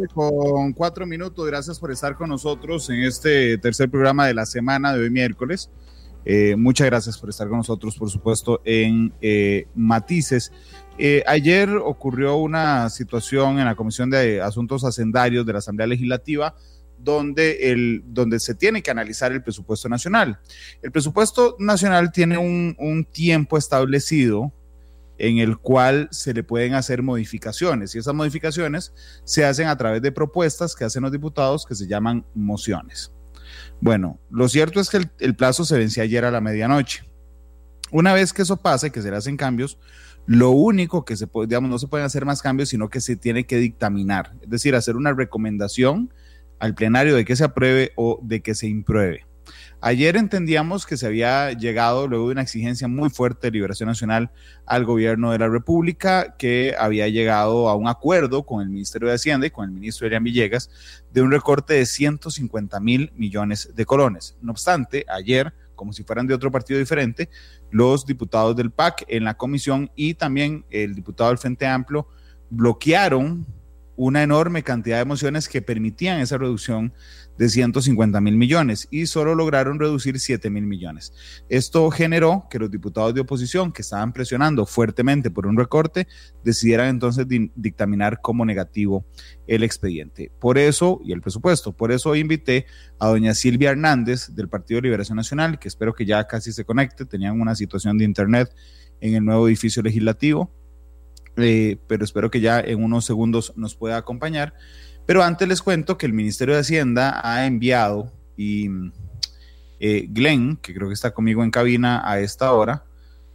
Tarde con cuatro minutos. Gracias por estar con nosotros en este tercer programa de la semana de hoy miércoles. Eh, muchas gracias por estar con nosotros, por supuesto, en eh, Matices. Eh, ayer ocurrió una situación en la Comisión de Asuntos Hacendarios de la Asamblea Legislativa donde, el, donde se tiene que analizar el presupuesto nacional. El presupuesto nacional tiene un, un tiempo establecido en el cual se le pueden hacer modificaciones y esas modificaciones se hacen a través de propuestas que hacen los diputados que se llaman mociones. Bueno, lo cierto es que el, plazo se venció ayer a la medianoche. Una vez que eso pase, que se le hacen cambios, lo único que se puede, digamos, no se pueden hacer más cambios, sino que se tiene que dictaminar, es decir, hacer una recomendación al plenario de que se apruebe o de que se impruebe. Ayer entendíamos que se había llegado, luego de una exigencia muy fuerte de Liberación Nacional al gobierno de la República, que había llegado a un acuerdo con el Ministerio de Hacienda y con el ministro Elian Villegas de un recorte de 150 mil millones de colones. No obstante, ayer, como si fueran de otro partido diferente, los diputados del PAC en la comisión y también el diputado del Frente Amplio bloquearon una enorme cantidad de mociones que permitían esa reducción de 150 mil millones y solo lograron reducir 7 mil millones. Esto generó que los diputados de oposición que estaban presionando fuertemente por un recorte decidieran entonces dictaminar como negativo el expediente. Por eso, y el presupuesto, por eso invité a doña Silvia Hernández del Partido de Liberación Nacional, que espero que ya casi se conecte, tenían una situación de internet en el nuevo edificio legislativo, eh, pero espero que ya en unos segundos nos pueda acompañar. Pero antes les cuento que el Ministerio de Hacienda ha enviado y eh, Glenn, que creo que está conmigo en cabina a esta hora,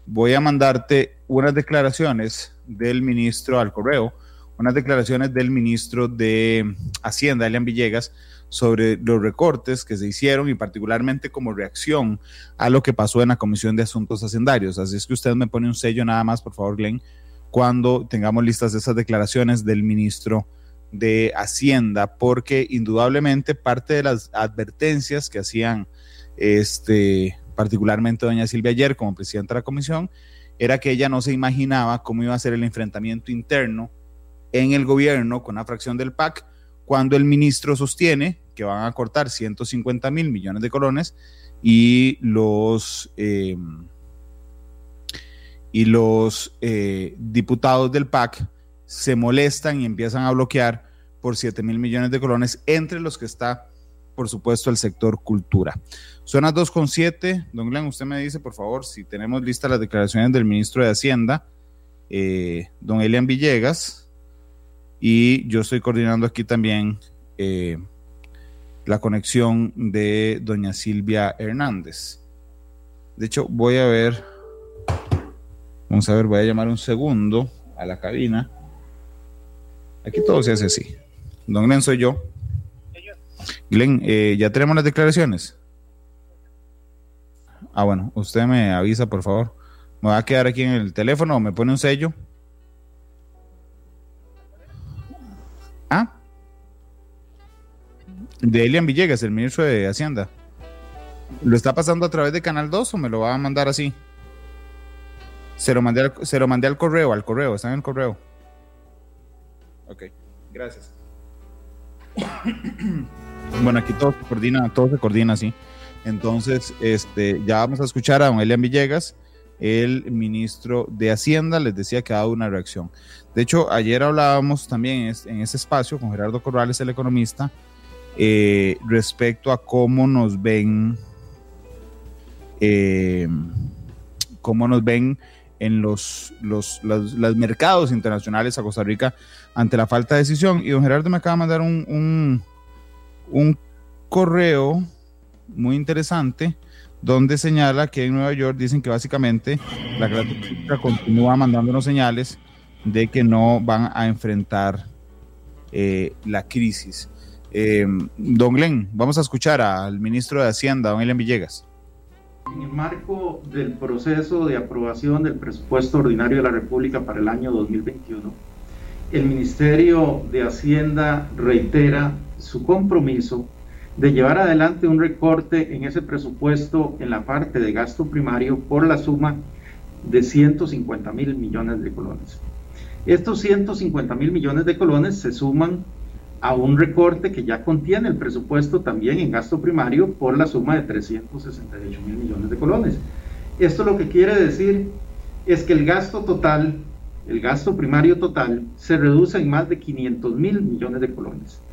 voy a mandarte unas declaraciones del ministro al correo, unas declaraciones del ministro de Hacienda, Elian Villegas, sobre los recortes que se hicieron y particularmente como reacción a lo que pasó en la Comisión de Asuntos Hacendarios. Así es que usted me pone un sello nada más, por favor, Glenn, cuando tengamos listas esas declaraciones del ministro de Hacienda, porque indudablemente parte de las advertencias que hacían este, particularmente doña Silvia ayer como presidenta de la comisión, era que ella no se imaginaba cómo iba a ser el enfrentamiento interno en el gobierno con la fracción del PAC cuando el ministro sostiene que van a cortar 150 mil millones de colones y los, eh, y los eh, diputados del PAC se molestan y empiezan a bloquear por 7 mil millones de colones, entre los que está, por supuesto, el sector cultura. Son las 2.7. Don Glenn, usted me dice, por favor, si tenemos listas las declaraciones del ministro de Hacienda, eh, don Elian Villegas, y yo estoy coordinando aquí también eh, la conexión de doña Silvia Hernández. De hecho, voy a ver, vamos a ver, voy a llamar un segundo a la cabina Aquí todo se hace así. Don Glenn soy yo. Glenn, eh, ¿ya tenemos las declaraciones? Ah, bueno, usted me avisa, por favor. ¿Me va a quedar aquí en el teléfono o me pone un sello? ¿Ah? De Elian Villegas, el ministro de Hacienda. ¿Lo está pasando a través de Canal 2 o me lo va a mandar así? Se lo mandé se lo mandé al correo, al correo, está en el correo. Ok, gracias. bueno, aquí todo se coordina, todo se coordina así. Entonces, este, ya vamos a escuchar a don Elian Villegas, el ministro de Hacienda, les decía que ha dado una reacción. De hecho, ayer hablábamos también en ese espacio con Gerardo Corrales, el economista, eh, respecto a cómo nos ven, eh, cómo nos ven en los, los, mercados internacionales a Costa Rica ante la falta de decisión. Y don Gerardo me acaba de mandar un, un, correo muy interesante donde señala que en Nueva York dicen que básicamente la política continúa mandándonos señales de que no van a enfrentar eh, la crisis. Eh, don Glenn, vamos a escuchar al ministro de Hacienda, don Elian Villegas. En el marco del proceso de aprobación del presupuesto ordinario de la República para el año 2021, el Ministerio de Hacienda reitera su compromiso de llevar adelante un recorte en ese presupuesto en la parte de gasto primario por la suma de 150 mil millones de colones. Estos 150 mil millones de colones se suman a un recorte que ya contiene el presupuesto también en gasto primario por la suma de 368 mil millones de colones. Esto lo que quiere decir es que el gasto total, el gasto primario total, se reduce en más de 500 mil millones de colones.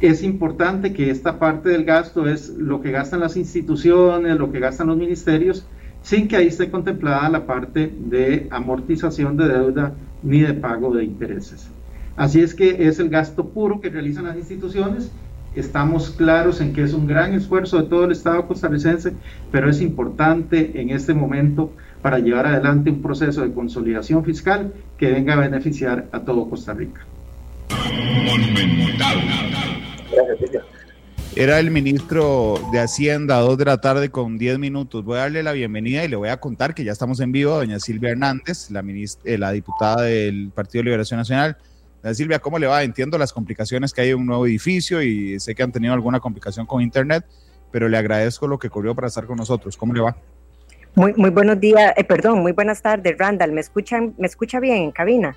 Es importante que esta parte del gasto es lo que gastan las instituciones, lo que gastan los ministerios, sin que ahí esté contemplada la parte de amortización de deuda ni de pago de intereses. Así es que es el gasto puro que realizan las instituciones. Estamos claros en que es un gran esfuerzo de todo el Estado costarricense, pero es importante en este momento para llevar adelante un proceso de consolidación fiscal que venga a beneficiar a todo Costa Rica. Era el ministro de Hacienda a dos de la tarde con 10 minutos. Voy a darle la bienvenida y le voy a contar que ya estamos en vivo, doña Silvia Hernández, la, eh, la diputada del Partido de Liberación Nacional. Silvia, ¿cómo le va? Entiendo las complicaciones que hay en un nuevo edificio y sé que han tenido alguna complicación con Internet, pero le agradezco lo que corrió para estar con nosotros. ¿Cómo le va? Muy, muy buenos días, eh, perdón, muy buenas tardes, Randall. ¿Me escuchan, me escucha bien en cabina?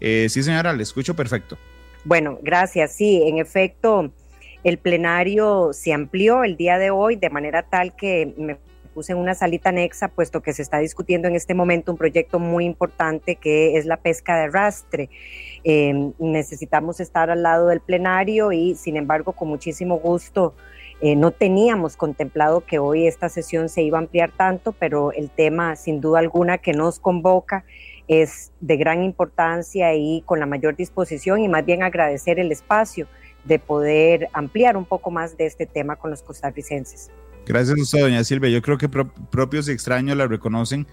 Eh, sí, señora, le escucho perfecto. Bueno, gracias. Sí, en efecto, el plenario se amplió el día de hoy de manera tal que me puse en una salita anexa, puesto que se está discutiendo en este momento un proyecto muy importante que es la pesca de arrastre. Em, necesitamos estar al lado del plenario y, sin embargo, con muchísimo gusto, eh, no teníamos contemplado que hoy esta sesión se iba a ampliar tanto, pero el tema, sin duda alguna, que nos convoca es de gran importancia y con la mayor disposición y más bien agradecer el espacio de poder ampliar un poco más de este tema con los costarricenses. Gracias a doña Silvia. Yo creo que propios y extraños la reconocen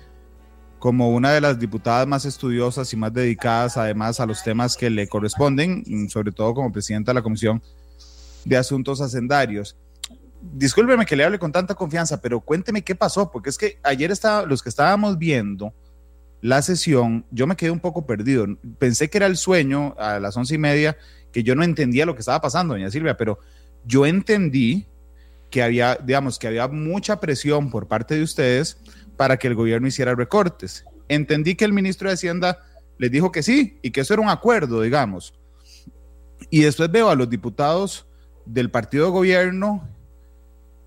como una de las diputadas más estudiosas y más dedicadas además a los temas que le corresponden, sobre todo como presidenta de la Comisión de Asuntos Hacendarios. Discúlpeme que le hable con tanta confianza, pero cuénteme qué pasó, porque es que ayer estaba, los que estábamos viendo la sesión, yo me quedé un poco perdido. Pensé que era el sueño a las once y media, que yo no entendía lo que estaba pasando, doña Silvia, pero yo entendí que había, digamos, que había mucha presión por parte de ustedes para que el gobierno hiciera recortes. Entendí que el ministro de Hacienda les dijo que sí y que eso era un acuerdo, digamos. Y después veo a los diputados del partido de gobierno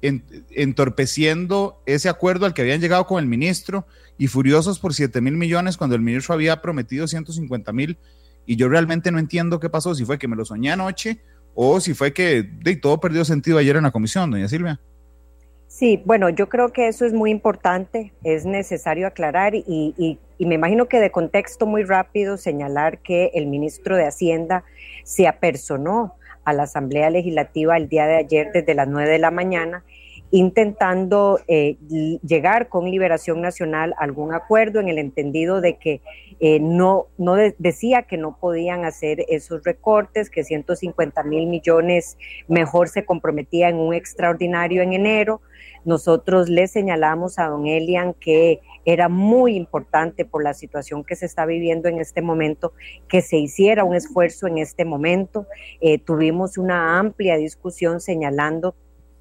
entorpeciendo ese acuerdo al que habían llegado con el ministro y furiosos por 7 mil millones cuando el ministro había prometido 150 mil. Y yo realmente no entiendo qué pasó, si fue que me lo soñé anoche o si fue que de, todo perdió sentido ayer en la comisión, doña Silvia. Sí, bueno, yo creo que eso es muy importante, es necesario aclarar y, y, y, me imagino que de contexto muy rápido señalar que el ministro de Hacienda se apersonó a la Asamblea Legislativa el día de ayer desde las 9 de la mañana intentando eh, llegar con Liberación Nacional a algún acuerdo en el entendido de que eh, no, no decía que no podían hacer esos recortes, que 150 mil millones mejor se comprometía en un extraordinario en enero. Nosotros le señalamos a don Elian que era muy importante por la situación que se está viviendo en este momento, que se hiciera un esfuerzo en este momento. Eh, tuvimos una amplia discusión señalando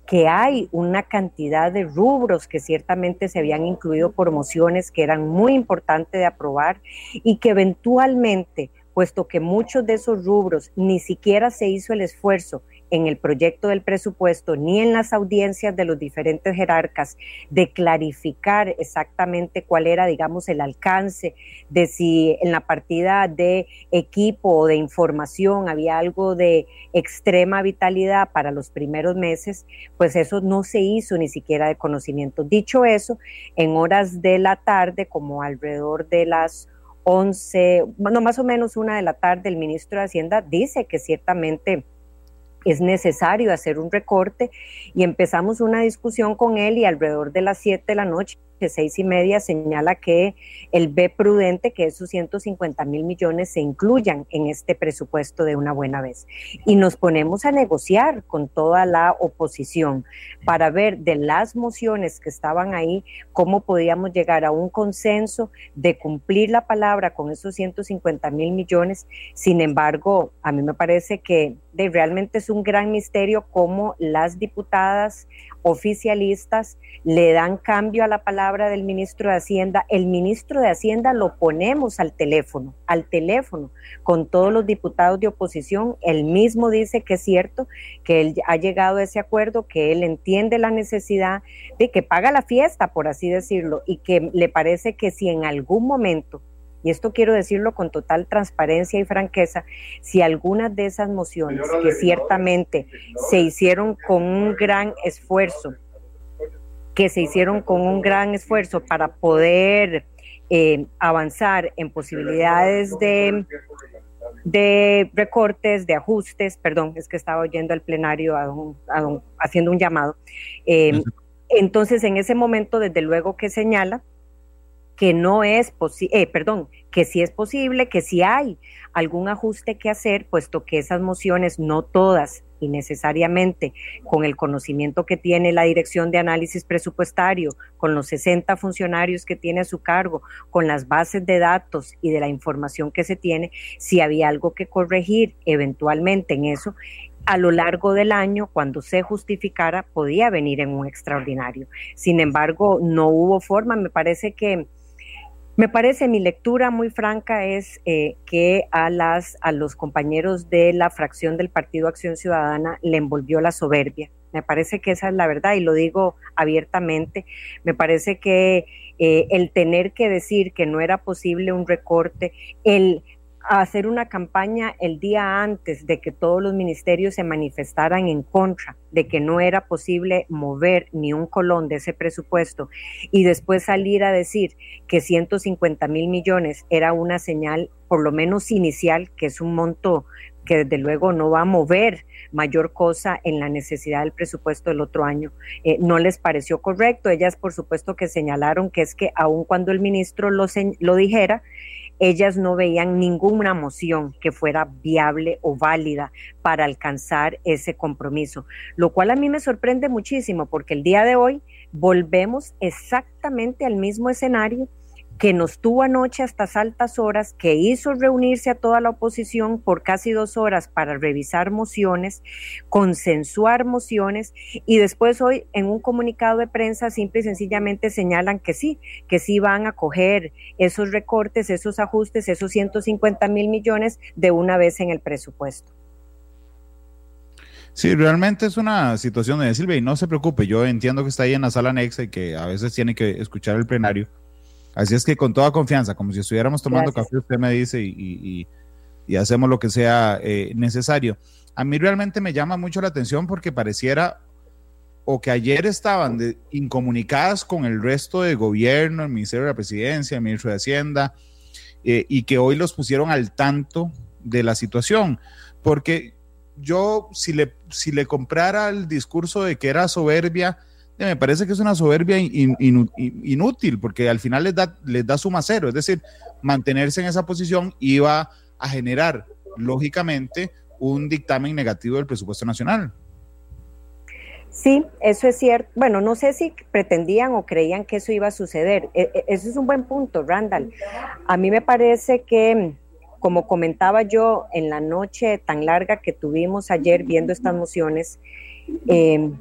que hay una cantidad de rubros que ciertamente se habían incluido por mociones que eran muy importantes de aprobar y que eventualmente, puesto que muchos de esos rubros ni siquiera se hizo el esfuerzo en el proyecto del presupuesto ni en las audiencias de los diferentes jerarcas de clarificar exactamente cuál era, digamos, el alcance de si en la partida de equipo o de información había algo de extrema vitalidad para los primeros meses, pues eso no se hizo ni siquiera de conocimiento. Dicho eso, en horas de la tarde, como alrededor de las 11, bueno, más o menos una de la tarde, el ministro de Hacienda dice que ciertamente es necesario hacer un recorte y empezamos una discusión con él y alrededor de las 7 de la noche seis y media señala que él ve prudente que esos 150 mil millones se incluyan en este presupuesto de una buena vez. Y nos ponemos a negociar con toda la oposición para ver de las mociones que estaban ahí cómo podíamos llegar a un consenso de cumplir la palabra con esos 150 mil millones. Sin embargo, a mí me parece que realmente es un gran misterio cómo las diputadas oficialistas le dan cambio a la palabra del ministro de Hacienda. El ministro de Hacienda lo ponemos al teléfono, al teléfono, con todos los diputados de oposición. Él mismo dice que es cierto, que él ha llegado a ese acuerdo, que él entiende la necesidad de que paga la fiesta, por así decirlo, y que le parece que si en algún momento y esto quiero decirlo con total transparencia y franqueza, si algunas de esas mociones que ciertamente se hicieron con un gran esfuerzo, que se hicieron con un gran esfuerzo para poder eh, avanzar en posibilidades de, de recortes, de ajustes, perdón, es que estaba oyendo al plenario haciendo un llamado. Eh, entonces, en ese momento, desde luego que señala que no es posible, eh, perdón, que sí es posible, que sí hay algún ajuste que hacer, puesto que esas mociones, no todas y necesariamente con el conocimiento que tiene la Dirección de Análisis Presupuestario, con los 60 funcionarios que tiene a su cargo, con las bases de datos y de la información que se tiene, si había algo que corregir eventualmente en eso, a lo largo del año, cuando se justificara, podía venir en un extraordinario. Sin embargo, no hubo forma, me parece que me parece, mi lectura muy franca es eh, que a, las, a los compañeros de la fracción del Partido Acción Ciudadana le envolvió la soberbia. Me parece que esa es la verdad y lo digo abiertamente. Me parece que eh, el tener que decir que no era posible un recorte, el hacer una campaña el día antes de que todos los ministerios se manifestaran en contra de que no era posible mover ni un colón de ese presupuesto y después salir a decir que 150 mil millones era una señal por lo menos inicial, que es un monto que desde luego no va a mover mayor cosa en la necesidad del presupuesto del otro año. Eh, no les pareció correcto. Ellas, por supuesto, que señalaron que es que aun cuando el ministro lo, lo dijera, ellas no veían ninguna moción que fuera viable o válida para alcanzar ese compromiso, lo cual a mí me sorprende muchísimo porque el día de hoy volvemos exactamente al mismo escenario que nos tuvo anoche hasta altas horas, que hizo reunirse a toda la oposición por casi dos horas para revisar mociones, consensuar mociones y después hoy en un comunicado de prensa simple y sencillamente señalan que sí, que sí van a coger esos recortes, esos ajustes, esos 150 mil millones de una vez en el presupuesto. Sí, realmente es una situación de Silvia y no se preocupe, yo entiendo que está ahí en la sala anexa y que a veces tiene que escuchar el plenario Así es que con toda confianza, como si estuviéramos tomando café, usted me dice y, hacemos lo que sea eh, necesario. A mí realmente me llama mucho la atención porque pareciera o que ayer estaban incomunicadas con el resto del gobierno, el Ministerio de la Presidencia, el Ministro de Hacienda, eh, y que hoy los pusieron al tanto de la situación. Porque yo, si le, si le comprara el discurso de que era soberbia, me parece que es una soberbia inútil, porque al final les da, les da suma cero, es decir, mantenerse en esa posición iba a generar, lógicamente, un dictamen negativo del presupuesto nacional. Sí, eso es cierto. Bueno, no sé si pretendían o creían que eso iba a suceder. E, e, eso es un buen punto, Randall. A mí me parece que, como comentaba yo en la noche tan larga que tuvimos ayer viendo estas mociones, eh,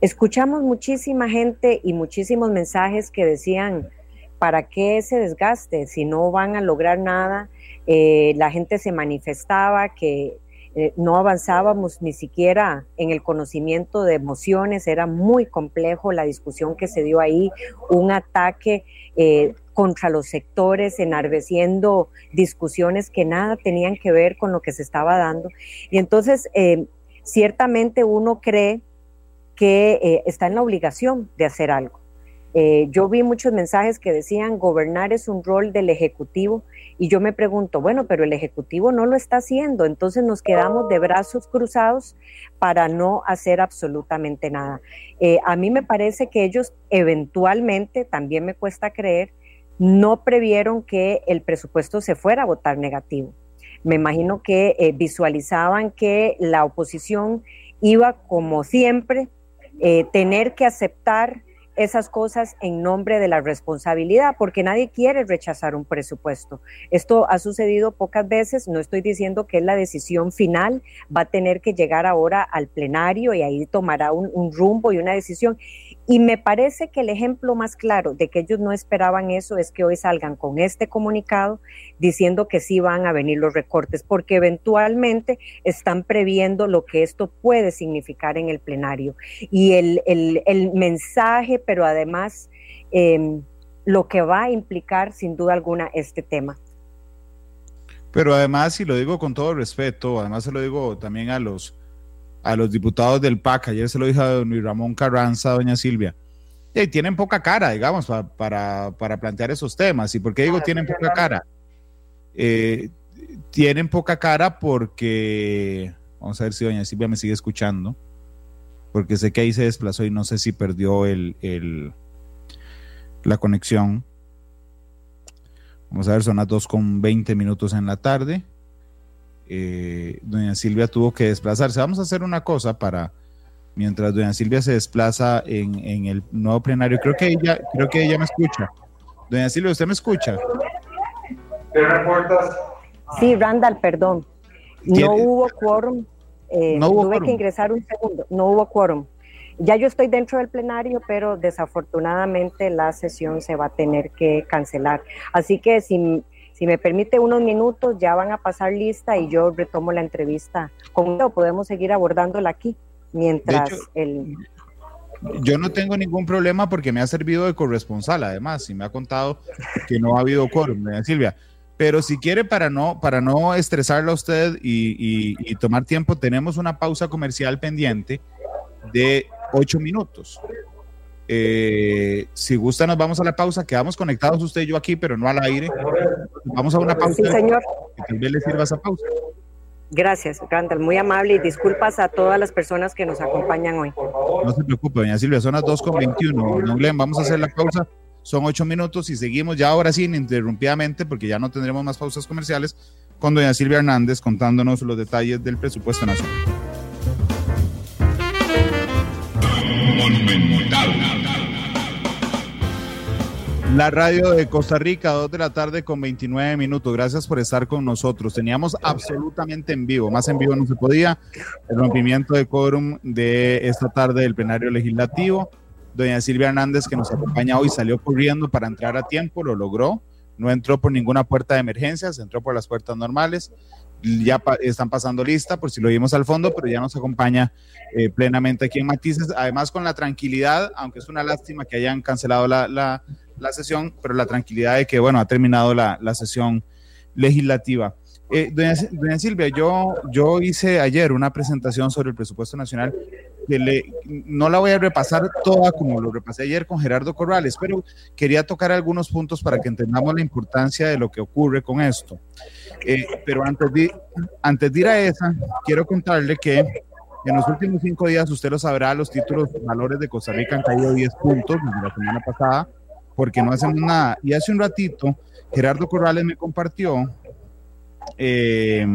Escuchamos muchísima gente y muchísimos mensajes que decían, ¿para qué ese desgaste si no van a lograr nada? Eh, la gente se manifestaba que eh, no avanzábamos ni siquiera en el conocimiento de emociones, era muy complejo la discusión que se dio ahí, un ataque eh, contra los sectores, enardeciendo discusiones que nada tenían que ver con lo que se estaba dando. Y entonces, ciertamente uno cree que está en la obligación de hacer algo. yo vi muchos mensajes que decían gobernar es un rol del Ejecutivo y yo me pregunto, bueno, pero el Ejecutivo no lo está haciendo, entonces nos quedamos de brazos cruzados para no hacer absolutamente nada. Eh, a mí me parece que ellos eventualmente, también me cuesta creer, no previeron que el presupuesto se fuera a votar negativo. Me imagino que eh, visualizaban que la oposición iba, como siempre, eh, tener que aceptar esas cosas en nombre de la responsabilidad, porque nadie quiere rechazar un presupuesto. Esto ha sucedido pocas veces, no estoy diciendo que es la decisión final, va a tener que llegar ahora al plenario y ahí tomará un, un rumbo y una decisión. Y me parece que el ejemplo más claro de que ellos no esperaban eso es que hoy salgan con este comunicado diciendo que sí van a venir los recortes, porque eventualmente están previendo lo que esto puede significar en el plenario. Y el, el, mensaje, pero además em, lo que va a implicar sin duda alguna este tema. Pero además, y lo digo con todo respeto, además se lo digo también a los a los diputados del PAC, ayer se lo dije a don Luis Ramón Carranza, doña Silvia, y tienen poca cara, digamos, para, plantear esos temas. ¿Y por qué digo tienen poca cara? Eh, tienen poca cara porque, vamos a ver si doña Silvia me sigue escuchando, porque sé que ahí se desplazó y no sé si perdió el, el la conexión. Vamos a ver, son las 2 con 20 minutos en la tarde. Eh, doña Silvia tuvo que desplazarse. Vamos a hacer una cosa para, mientras doña Silvia se desplaza en, el nuevo plenario, creo que ella, creo que ella me escucha. Doña Silvia, ¿usted me escucha? Sí, Randall, perdón. No hubo quórum. Eh, no hubo tuve que ingresar un segundo. No hubo quórum. Ya yo estoy dentro del plenario, pero desafortunadamente la sesión se va a tener que cancelar. Así que si si me permite unos minutos, ya van a pasar lista y yo retomo la entrevista con Podemos seguir abordándola aquí mientras el... Yo no tengo ningún problema porque me ha servido de corresponsal, además, y me ha contado que no ha habido quórum, Silvia. Pero si quiere, para no, para no estresarla a usted y, y tomar tiempo, tenemos una pausa comercial pendiente de ocho minutos. Eh, si gusta, nos vamos a la pausa. Quedamos conectados usted y yo aquí, pero no al aire. Vamos a una pausa. Sí, señor. Que tal vez le sirva esa pausa. Gracias, Randall. Muy amable y disculpas a todas las personas que nos acompañan hoy. No se preocupe, doña Silvia, son las 2.21. Don Glenn, vamos a hacer la pausa. Son ocho minutos y seguimos ya ahora sí ininterrumpidamente, porque ya no tendremos más pausas comerciales, con doña Silvia Hernández contándonos los detalles del presupuesto nacional. La radio de Costa Rica, 2 de la tarde con 29 minutos. Gracias por estar con nosotros. Teníamos absolutamente en vivo, más en vivo no se podía, el rompimiento de quórum de esta tarde del plenario legislativo. Doña Silvia Hernández, que nos acompaña hoy, salió corriendo para entrar a tiempo, lo logró. No entró por ninguna puerta de emergencias, entró por las puertas normales ya están pasando lista, por si lo vimos al fondo, pero ya nos acompaña eh, plenamente aquí en Matices, además con la tranquilidad, aunque es una lástima que hayan cancelado la, la, sesión, pero la tranquilidad de que, bueno, ha terminado la, la sesión legislativa. Eh, doña, Silvia, yo, yo hice ayer una presentación sobre el presupuesto nacional que le, no la voy a repasar toda como lo repasé ayer con Gerardo Corrales, pero quería tocar algunos puntos para que entendamos la importancia de lo que ocurre con esto. Eh, pero antes de, antes de ir a esa, quiero contarle que en los últimos cinco días, usted lo sabrá, los títulos valores de Costa Rica han caído 10 puntos desde la semana pasada porque no hacemos nada. Y hace un ratito, Gerardo Corrales me compartió eh,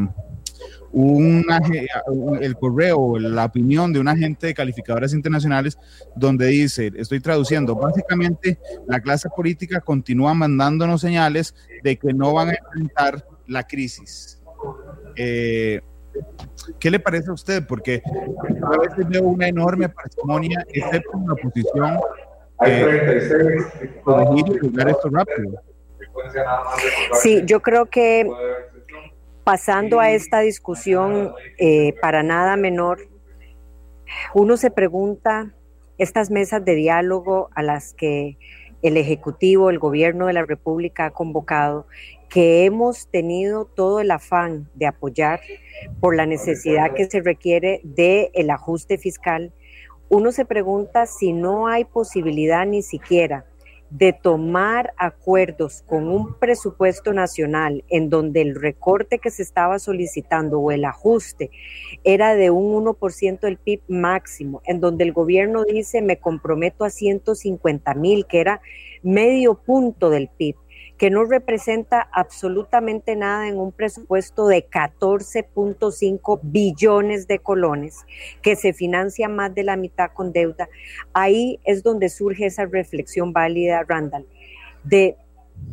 el correo, la opinión de un agente de calificadoras internacionales donde dice, estoy traduciendo, básicamente la clase política continúa mandándonos señales de que no van a enfrentar la crisis. Eh, ¿Qué le parece a usted? Porque a veces veo una enorme parsimonia, excepto en la oposición. Hay 36. Sí, yo creo que pasando a esta discusión eh, para nada menor, uno se pregunta, estas mesas de diálogo a las que el Ejecutivo, el Gobierno de la República ha convocado, que hemos tenido todo el afán de apoyar por la necesidad que se requiere del el ajuste fiscal, uno se pregunta si no hay posibilidad ni siquiera de tomar acuerdos con un presupuesto nacional en donde el recorte que se estaba solicitando o el ajuste era de un 1% del PIB máximo, en donde el gobierno dice me comprometo a 150 mil, que era medio punto del PIB que no representa absolutamente nada en un presupuesto de 14.5 billones de colones, que se financia más de la mitad con deuda. Ahí es donde surge esa reflexión válida, Randall, de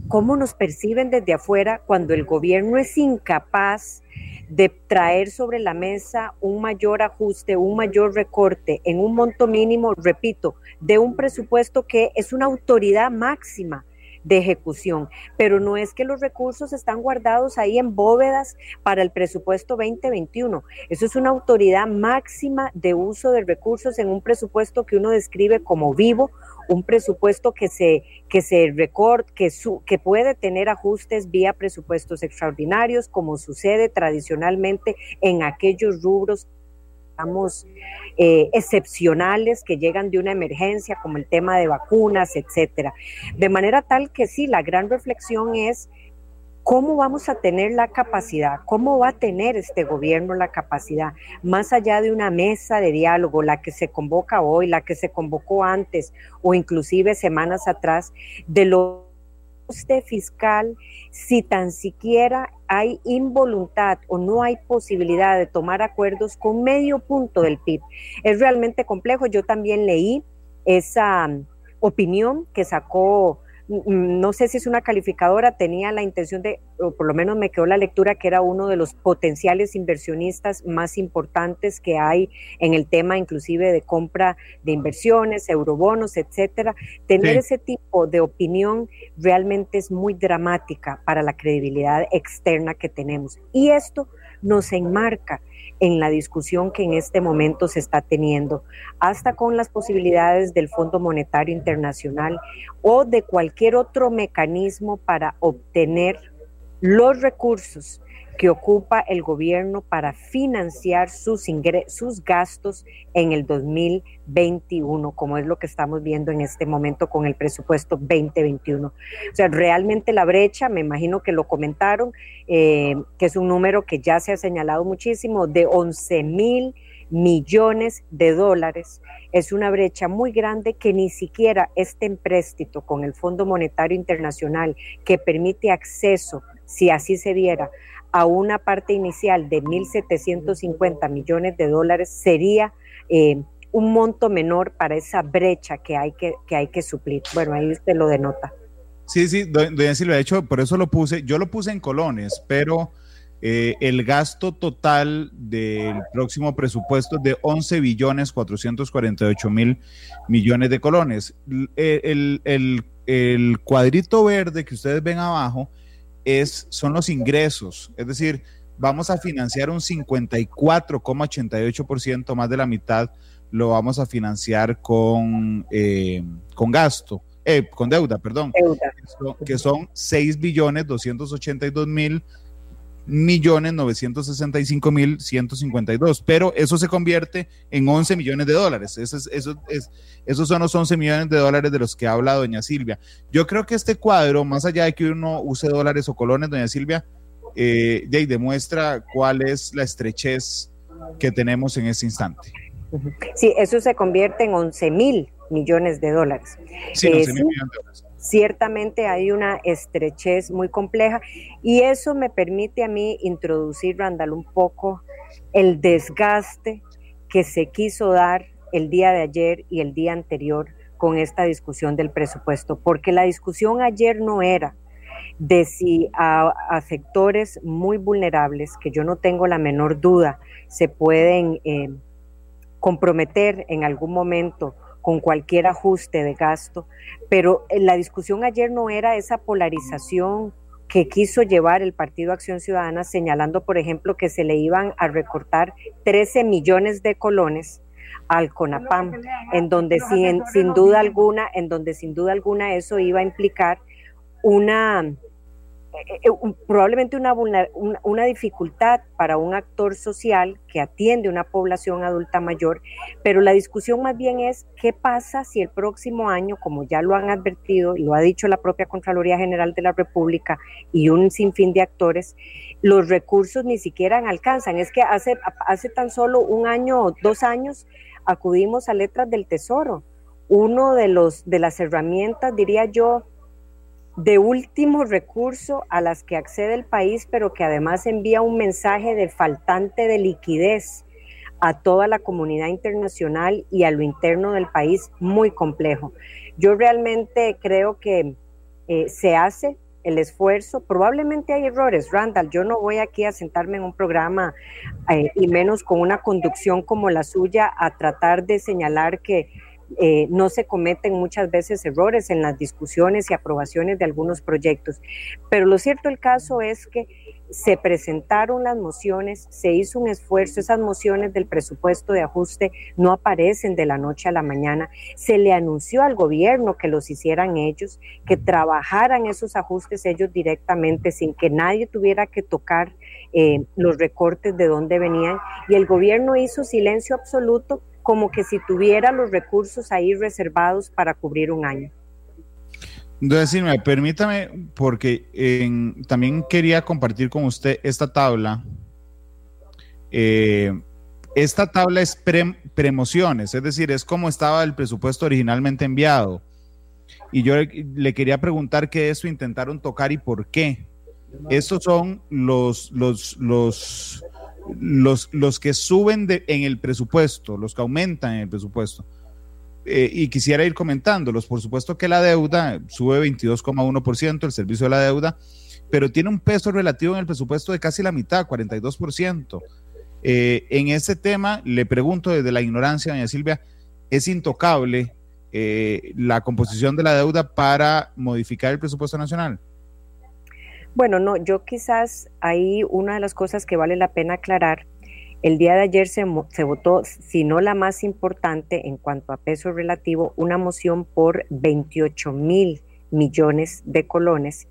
cómo nos perciben desde afuera cuando el gobierno es incapaz de traer sobre la mesa un mayor ajuste, un mayor recorte en un monto mínimo, repito, de un presupuesto que es una autoridad máxima de ejecución, pero no es que los recursos están guardados ahí en bóvedas para el presupuesto 2021. Eso es una autoridad máxima de uso de recursos en un presupuesto que uno describe como vivo, un presupuesto que se que se que su, que puede tener ajustes vía presupuestos extraordinarios como sucede tradicionalmente en aquellos rubros eh, excepcionales que llegan de una emergencia, como el tema de vacunas, etcétera. De manera tal que sí, la gran reflexión es ¿Cómo vamos a tener la capacidad? ¿Cómo va a tener este gobierno la capacidad, más allá de una mesa de diálogo, la que se convoca hoy, la que se convocó antes o inclusive semanas atrás, de lo fiscal si tan siquiera hay involuntad o no hay posibilidad de tomar acuerdos con medio punto del PIB. Es realmente complejo. Yo también leí esa um, opinión que sacó Mm, no sé si es una calificadora, tenía la intención de, o por lo menos me quedó la lectura que era uno de los potenciales inversionistas más importantes que hay en el tema inclusive de compra de inversiones, eurobonos, etcétera. Tener ese tipo de opinión realmente es muy dramática para la credibilidad externa que tenemos. Y esto nos enmarca en la discusión que en este momento se está teniendo, hasta con las posibilidades del Fondo Monetario Internacional o de cualquier otro mecanismo para obtener los recursos que ocupa el gobierno para financiar sus, sus gastos en el 2021, como es lo que estamos viendo en este momento con el presupuesto 2021. O sea, realmente la brecha, me imagino que lo comentaron, eh, que es un número que ya se ha señalado muchísimo, de 11 mil millones de dólares. Es una brecha muy grande que ni siquiera este empréstito con el Fondo Monetario Internacional que permite acceso, si así se viera, a una parte inicial de 1.750 millones de dólares sería eh, un monto menor para esa brecha que hay que, hay que suplir. Bueno, ahí usted lo denota. Sí, sí, doña Silvia, de hecho, por eso lo puse, yo lo puse en colones, pero eh, el gasto total del próximo presupuesto es de 11 billones 448 mil millones de colones. El, el, el cuadrito verde que ustedes ven abajo es, son los ingresos, es decir, vamos a financiar un 54,88% más de la mitad, lo vamos a financiar con, eh, con gasto, eh, con deuda, perdón, que son 6 billones 282 mil millones 965 mil 152, pero eso se convierte en 11 millones de dólares. Eso es, eso es, esos son los 11 millones de dólares de los que habla doña Silvia. Yo creo que este cuadro, más allá de que uno use dólares o colones, doña Silvia, eh, demuestra cuál es la estrechez que tenemos en este instante. Sí, eso se convierte en 11 mil millones de dólares. Sí, 11 eh, mil millones de dólares ciertamente hay una estrechez muy compleja y eso me permite a mí introducir, Randall, un poco el desgaste que se quiso dar el día de ayer y el día anterior con esta discusión del presupuesto, porque la discusión ayer no era de si a, sectores muy vulnerables, que yo no tengo la menor duda, se pueden eh, comprometer en algún momento con cualquier ajuste de gasto, pero la discusión ayer no era esa polarización que quiso llevar el Partido Acción Ciudadana, señalando, por ejemplo, que se le iban a recortar 13 millones de colones al CONAPAM, en donde sin, sin duda alguna, en donde sin duda alguna eso iba a implicar una eh, eh, probablemente una, una, dificultad para un actor social que atiende una población adulta mayor, pero la discusión más bien es qué pasa si el próximo año, como ya lo han advertido y lo ha dicho la propia Contraloría General de la República y un sinfín de actores, los recursos ni siquiera alcanzan. Es que hace, hace tan solo un año o dos años acudimos a letras del Tesoro. Uno de los de las herramientas, diría yo, de último recurso a las que accede el país, pero que además envía un mensaje de faltante de liquidez a toda la comunidad internacional y a lo interno del país muy complejo. Yo realmente creo que eh, se hace el esfuerzo, probablemente hay errores, Randall, yo no voy aquí a sentarme en un programa eh, y menos con una conducción como la suya a tratar de señalar que eh, no se cometen muchas veces errores en las discusiones y aprobaciones de algunos proyectos. Pero lo cierto el caso es que se presentaron las mociones, se hizo un esfuerzo, esas mociones del presupuesto de ajuste no aparecen de la noche a la mañana, se le anunció al gobierno que los hicieran ellos, que trabajaran esos ajustes ellos directamente sin que nadie tuviera que tocar eh, los recortes de dónde venían y el gobierno hizo silencio absoluto como que si tuviera los recursos ahí reservados para cubrir un año. Decirme, permítame, porque también quería compartir con usted esta tabla. Eh, esta tabla es premociones, es decir, es como estaba el presupuesto originalmente enviado. Y yo le, quería preguntar qué eso intentaron tocar y por qué. Estos son los, los, los, los, los que suben en el presupuesto, los que aumentan en el presupuesto. Eh, y quisiera ir comentándolos. Por supuesto que la deuda sube 22,1%, el servicio de la deuda, pero tiene un peso relativo en el presupuesto de casi la mitad, 42%. Eh, en ese tema, le pregunto desde la ignorancia, doña Silvia, ¿es intocable eh, la composición de la deuda para modificar el presupuesto nacional? Bueno, no, yo quizás ahí una de las cosas que vale la pena aclarar, el día de ayer se, se, votó, si no la más importante en cuanto a peso relativo, una moción por 28 mil millones de colones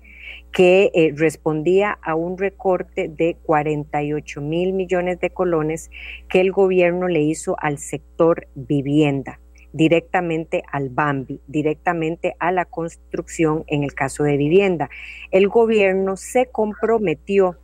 que eh, respondía a un recorte de 48 mil millones de colones que el gobierno le hizo al sector vivienda directamente al BAMBI, directamente a la construcción en el caso de vivienda. El gobierno se comprometió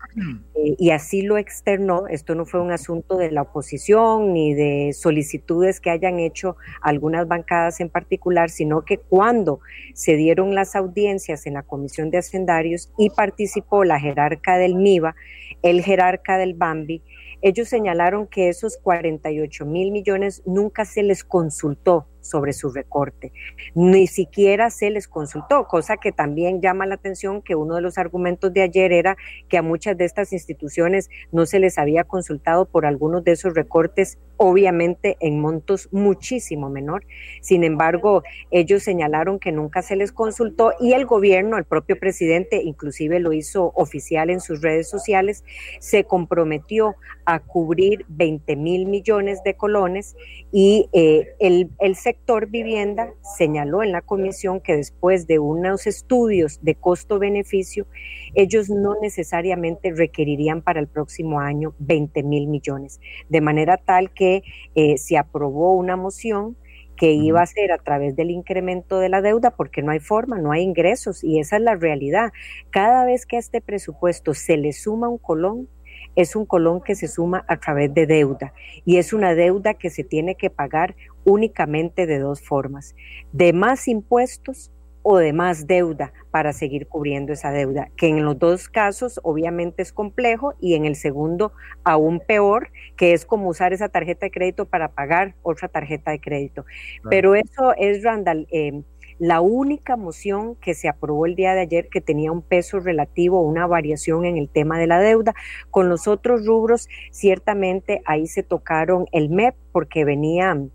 eh, y así lo externó, esto no fue un asunto de la oposición ni de solicitudes que hayan hecho algunas bancadas en particular, sino que cuando se dieron las audiencias en la Comisión de Hacendarios y participó la jerarca del MIBA, el jerarca del BAMBI, ellos señalaron que esos 48 mil millones nunca se les consultó sobre su recorte. Ni siquiera se les consultó, cosa que también llama la atención que uno de los argumentos de ayer era que a muchas de estas instituciones no se les había consultado por algunos de esos recortes, obviamente en montos muchísimo menor. Sin embargo, ellos señalaron que nunca se les consultó y el gobierno, el propio presidente, inclusive lo hizo oficial en sus redes sociales, se comprometió a cubrir 20 mil millones de colones y eh, el, el sector vivienda señaló en la comisión que después de unos estudios de costo-beneficio, ellos no necesariamente requerirían para el próximo año 20 mil millones, de manera tal que eh, se aprobó una moción que iba a ser a través del incremento de la deuda, porque no hay forma, no hay ingresos, y esa es la realidad. Cada vez que a este presupuesto se le suma un colón, es un colón que se suma a través de deuda y es una deuda que se tiene que pagar únicamente de dos formas, de más impuestos o de más deuda para seguir cubriendo esa deuda, que en los dos casos obviamente es complejo y en el segundo aún peor, que es como usar esa tarjeta de crédito para pagar otra tarjeta de crédito. Pero eso es, Randall, eh, la única moción que se aprobó el día de ayer que tenía un peso relativo, una variación en el tema de la deuda. Con los otros rubros, ciertamente ahí se tocaron el MEP porque venían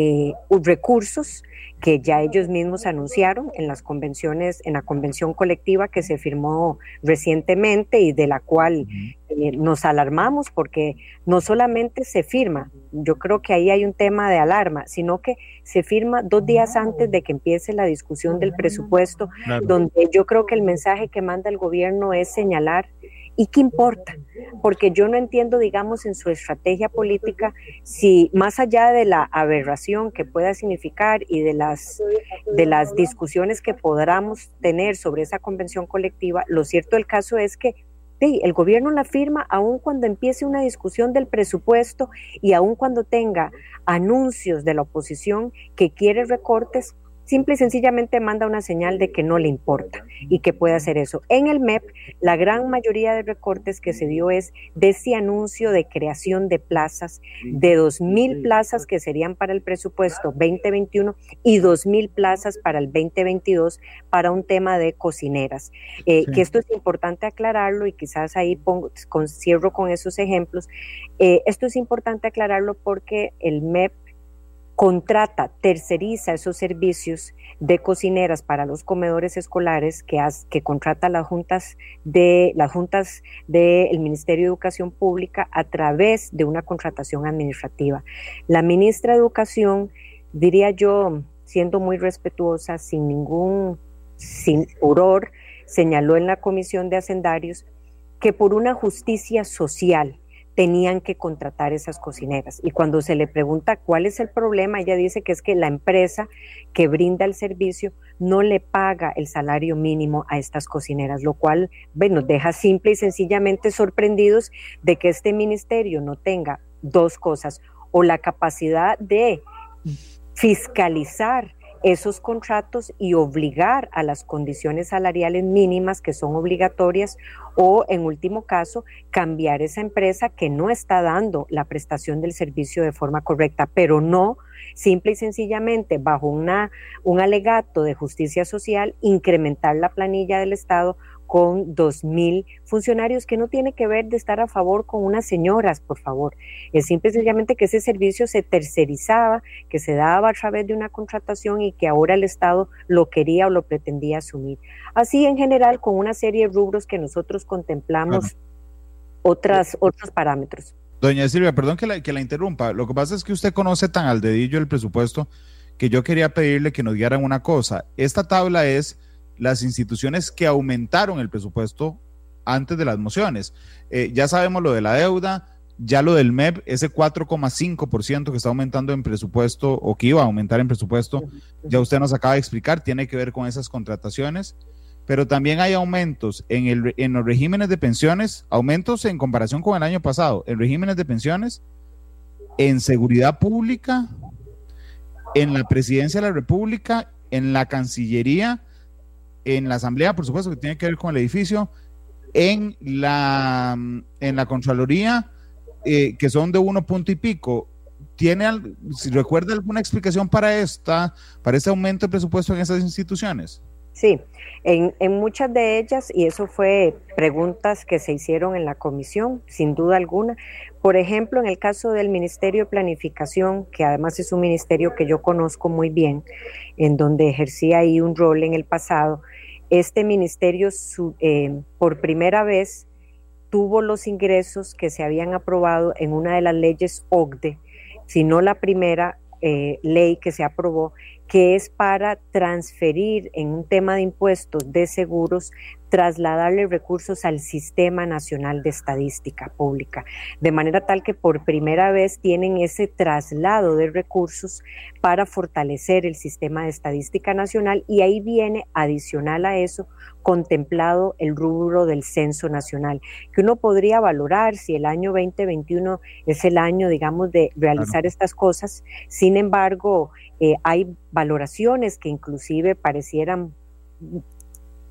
eh, recursos que ya ellos mismos anunciaron en las convenciones, en la convención colectiva que se firmó recientemente y de la cual eh, nos alarmamos porque no solamente se firma, yo creo que ahí hay un tema de alarma, sino que se firma dos días antes de que empiece la discusión del presupuesto, donde yo creo que el mensaje que manda el gobierno es señalar ¿Y qué importa? Porque yo no entiendo, digamos, en su estrategia política, si más allá de la aberración que pueda significar y de las, de las discusiones que podamos tener sobre esa convención colectiva, lo cierto del caso es que el gobierno la firma aun cuando empiece una discusión del presupuesto y aun cuando tenga anuncios de la oposición que quiere recortes, simple y sencillamente manda una señal de que no le importa y que puede hacer eso. En el MEP, la gran mayoría de recortes que se dio es de ese anuncio de creación de plazas, de 2.000 plazas que serían para el presupuesto 2021 y 2.000 plazas para el 2022 para un tema de cocineras. Eh, que esto es importante aclararlo y quizás ahí pongo, con, cierro con esos ejemplos. Eh, esto es importante aclararlo porque el MEP contrata, terceriza esos servicios de cocineras para los comedores escolares que, que contrata las juntas de del Ministerio de Educación Pública a través de una contratación administrativa. La ministra de Educación, diría yo, siendo muy respetuosa, sin ningún sin furor, señaló en la Comisión de Hacendarios que por una justicia social tenían que contratar esas cocineras. Y cuando se le pregunta cuál es el problema, ella dice que es que la empresa que brinda el servicio no le paga el salario mínimo a estas cocineras, lo cual nos deja simple y sencillamente sorprendidos de que este ministerio no tenga dos cosas, o la capacidad de fiscalizar esos contratos y obligar a las condiciones salariales mínimas que son obligatorias o, en último caso, cambiar esa empresa que no está dando la prestación del servicio de forma correcta, pero no simple y sencillamente bajo una, un alegato de justicia social, incrementar la planilla del Estado con dos mil funcionarios que no tiene que ver de estar a favor con unas señoras, por favor. Es simple y sencillamente que ese servicio se tercerizaba, que se daba a través de una contratación y que ahora el Estado lo quería o lo pretendía asumir. Así en general con una serie de rubros que nosotros contemplamos otras, otros parámetros. Doña Silvia, perdón que la, que la interrumpa. Lo que pasa es que usted conoce tan al dedillo el presupuesto que yo quería pedirle que nos dieran una cosa. Esta tabla es las instituciones que aumentaron el presupuesto antes de las mociones. Eh, ya sabemos lo de la deuda, ya lo del MEP, ese 4,5% que está aumentando en presupuesto o que iba a aumentar en presupuesto, ya usted nos acaba de explicar, tiene que ver con esas contrataciones, pero también hay aumentos en, el, en los regímenes de pensiones, aumentos en comparación con el año pasado, en regímenes de pensiones, en seguridad pública, en la presidencia de la República, en la Cancillería en la asamblea, por supuesto, que tiene que ver con el edificio, en la, en la Contraloría, eh, que son de uno punto y pico. ¿Tiene, si recuerda alguna explicación para esta, para este aumento de presupuesto en esas instituciones? Sí, en, en, muchas de ellas, y eso fue preguntas que se hicieron en la comisión, sin duda alguna. Por ejemplo, en el caso del Ministerio de Planificación, que además es un ministerio que yo conozco muy bien, en donde ejercía ahí un rol en el pasado, este ministerio eh, por primera vez tuvo los ingresos que se habían aprobado en una de las leyes OCDE, si no la primera eh, ley que se aprobó, que es para transferir en un tema de impuestos de seguros trasladarle recursos al Sistema Nacional de Estadística Pública, de manera tal que por primera vez tienen ese traslado de recursos para fortalecer el sistema de estadística nacional y ahí viene adicional a eso contemplado el rubro del censo nacional, que uno podría valorar si el año 2021 es el año, digamos, de realizar estas cosas. Sin embargo, eh, hay valoraciones que inclusive parecieran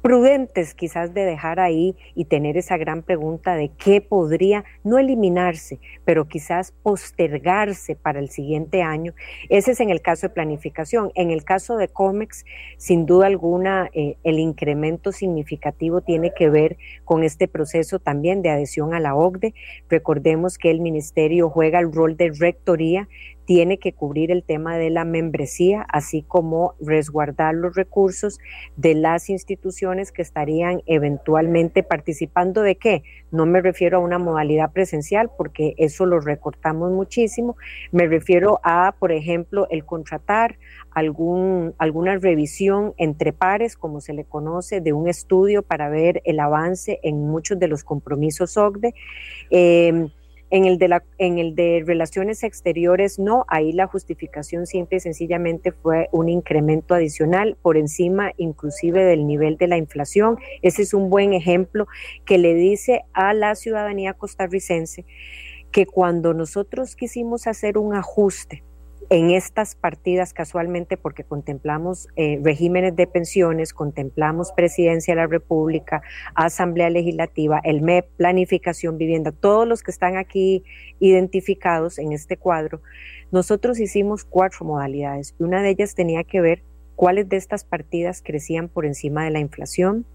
prudentes quizás de dejar ahí y tener esa gran pregunta de qué podría no eliminarse, pero quizás postergarse para el siguiente año. Ese es en el caso de planificación. En el caso de COMEX, sin duda alguna, eh, el incremento significativo tiene que ver con este proceso también de adhesión a la OCDE. Recordemos que el ministerio juega el rol de rectoría tiene que cubrir el tema de la membresía, así como resguardar los recursos de las instituciones que estarían eventualmente participando de qué. No me refiero a una modalidad presencial porque eso lo recortamos muchísimo. Me refiero a, por ejemplo, el contratar algún, alguna revisión entre pares, como se le conoce, de un estudio para ver el avance en muchos de los compromisos OCDE. Em, en el, de la, en el de relaciones exteriores, no, ahí la justificación simple y sencillamente fue un incremento adicional por encima inclusive del nivel de la inflación. Ese es un buen ejemplo que le dice a la ciudadanía costarricense que cuando nosotros quisimos hacer un ajuste en estas partidas casualmente porque contemplamos eh, regímenes de pensiones, contemplamos presidencia de la República, Asamblea Legislativa, el MEP, planificación, vivienda, todos los que están aquí identificados en este cuadro, nosotros hicimos cuatro modalidades. Una de ellas tenía que ver cuáles de estas partidas crecían por encima de la inflación,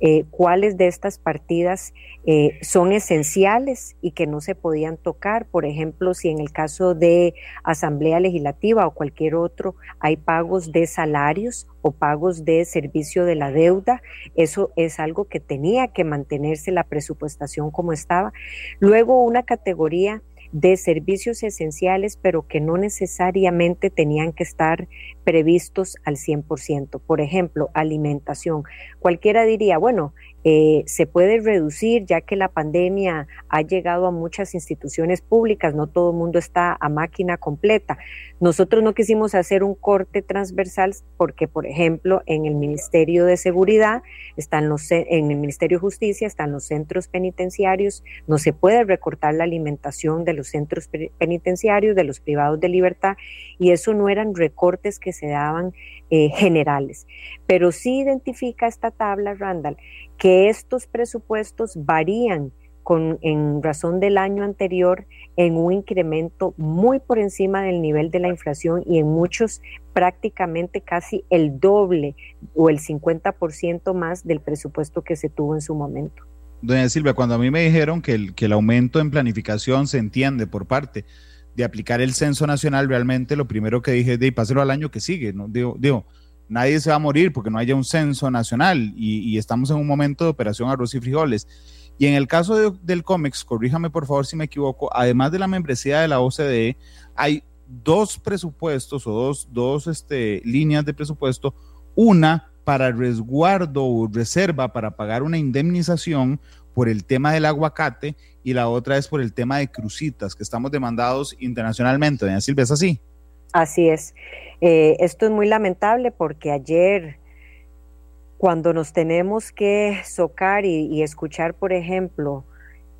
eh, cuáles de estas partidas eh, son esenciales y que no se podían tocar. Por ejemplo, si en el caso de Asamblea Legislativa o cualquier otro hay pagos de salarios o pagos de servicio de la deuda, eso es algo que tenía que mantenerse la presupuestación como estaba. Luego una categoría de servicios esenciales, pero que no necesariamente tenían que estar previstos al 100%. Por ejemplo, alimentación. Cualquiera diría, bueno, eh, se puede reducir ya que la pandemia ha llegado a muchas instituciones públicas, no todo el mundo está a máquina completa. Nosotros no quisimos hacer un corte transversal porque, por ejemplo, en el Ministerio de Seguridad, están los, en el Ministerio de Justicia están los centros penitenciarios, no se puede recortar la alimentación de los centros penitenciarios, de los privados de libertad, y eso no eran recortes que se daban eh, generales. Pero sí identifica esta tabla, Randall, que estos presupuestos varían con, en razón del año anterior en un incremento muy por encima del nivel de la inflación y en muchos prácticamente casi el doble o el 50% más del presupuesto que se tuvo en su momento. Doña Silvia, cuando a mí me dijeron que el, que el aumento en planificación se entiende por parte de aplicar el censo nacional, realmente lo primero que dije es de pasarlo al año que sigue. ¿no? Digo, digo, nadie se va a morir porque no haya un censo nacional y, y estamos en un momento de operación arroz y frijoles. Y en el caso del COMEX, corríjame por favor si me equivoco, además de la membresía de la OCDE, hay dos presupuestos o dos, dos este, líneas de presupuesto, una para resguardo o reserva para pagar una indemnización por el tema del aguacate y la otra es por el tema de crucitas, que estamos demandados internacionalmente. Doña Silvia, ¿es así? Así es. Eh, esto es muy lamentable porque ayer cuando nos tenemos que socar y, escuchar, por ejemplo,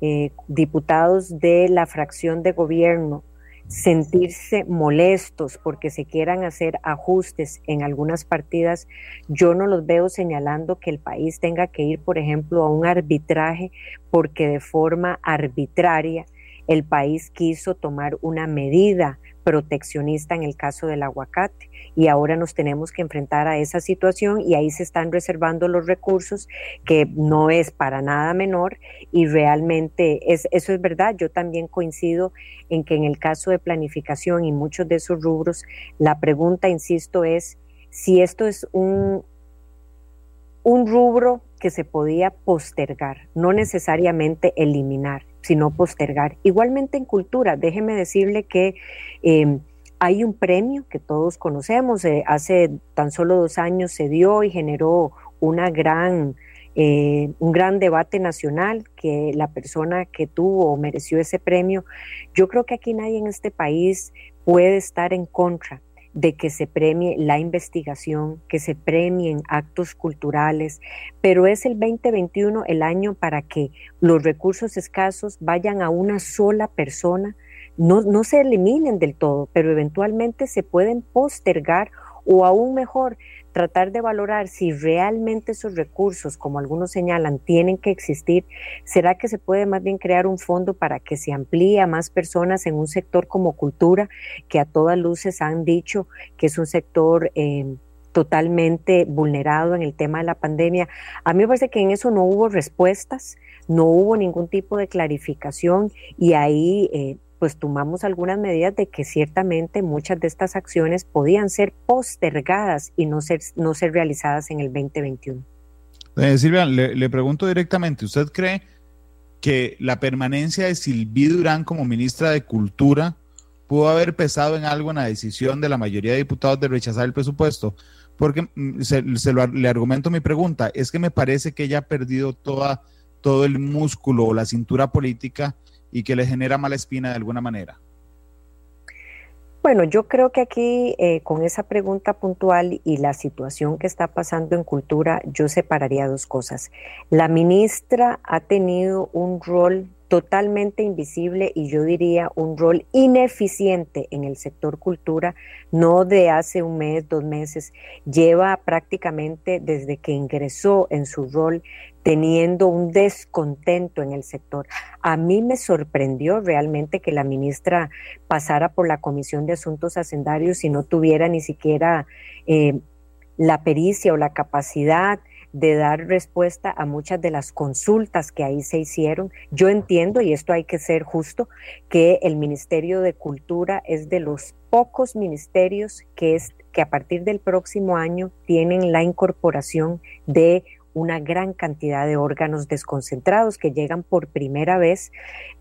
eh, diputados de la fracción de gobierno sentirse molestos porque se quieran hacer ajustes en algunas partidas, yo no los veo señalando que el país tenga que ir, por ejemplo, a un arbitraje porque de forma arbitraria el país quiso tomar una medida proteccionista en el caso del aguacate y ahora nos tenemos que enfrentar a esa situación y ahí se están reservando los recursos que no es para nada menor y realmente es, eso es verdad. Yo también coincido en que en el caso de planificación y muchos de esos rubros, la pregunta, insisto, es si esto es un, un rubro que se podía postergar, no necesariamente eliminar, sino postergar. Igualmente en cultura, déjeme decirle que eh, hay un premio que todos conocemos, eh, hace tan solo dos años se dio y generó una gran, eh, un gran debate nacional que la persona que tuvo o mereció ese premio, yo creo que aquí nadie en este país puede estar en contra de que se premie la investigación, que se premien actos culturales, pero es el 2021 el año para que los recursos escasos vayan a una sola persona no, no se eliminen del todo, pero eventualmente se pueden postergar o aún mejor, tratar de valorar si realmente esos recursos, como algunos señalan, tienen que existir, ¿será que se puede más bien crear un fondo para que se amplíe a más personas en un sector como cultura, que a todas luces han dicho que es un sector... Eh, totalmente vulnerado en el tema de la pandemia. A mí me parece que en eso no hubo respuestas, no hubo ningún tipo de clarificación y ahí eh, pues tomamos algunas medidas de que ciertamente muchas de estas acciones podían ser postergadas y no ser, no ser realizadas en el 2021. Eh, Silvia, le, le, pregunto directamente, ¿usted cree que la permanencia de Silvi Durán como ministra de Cultura pudo haber pesado en algo en la decisión de la mayoría de diputados de rechazar el presupuesto? Porque mm, se, le argumento mi pregunta, es que me parece que ella ha perdido toda, todo el músculo o la cintura política y que le genera mala espina de alguna manera. Bueno, yo creo que aquí eh, con esa pregunta puntual y la situación que está pasando en cultura, yo separaría dos cosas. La ministra ha tenido un rol totalmente invisible y yo diría un rol ineficiente en el sector cultura, no de hace un mes, dos meses, lleva prácticamente desde que ingresó en su rol teniendo un descontento en el sector. A mí me sorprendió realmente que la ministra pasara por la Comisión de Asuntos Hacendarios y no tuviera ni siquiera eh, la pericia o la capacidad de dar respuesta a muchas de las consultas que ahí se hicieron. Yo entiendo, y esto hay que ser justo, que el Ministerio de Cultura es de los pocos ministerios que, es, que a partir del próximo año tienen la incorporación de una gran cantidad de órganos desconcentrados que llegan por primera vez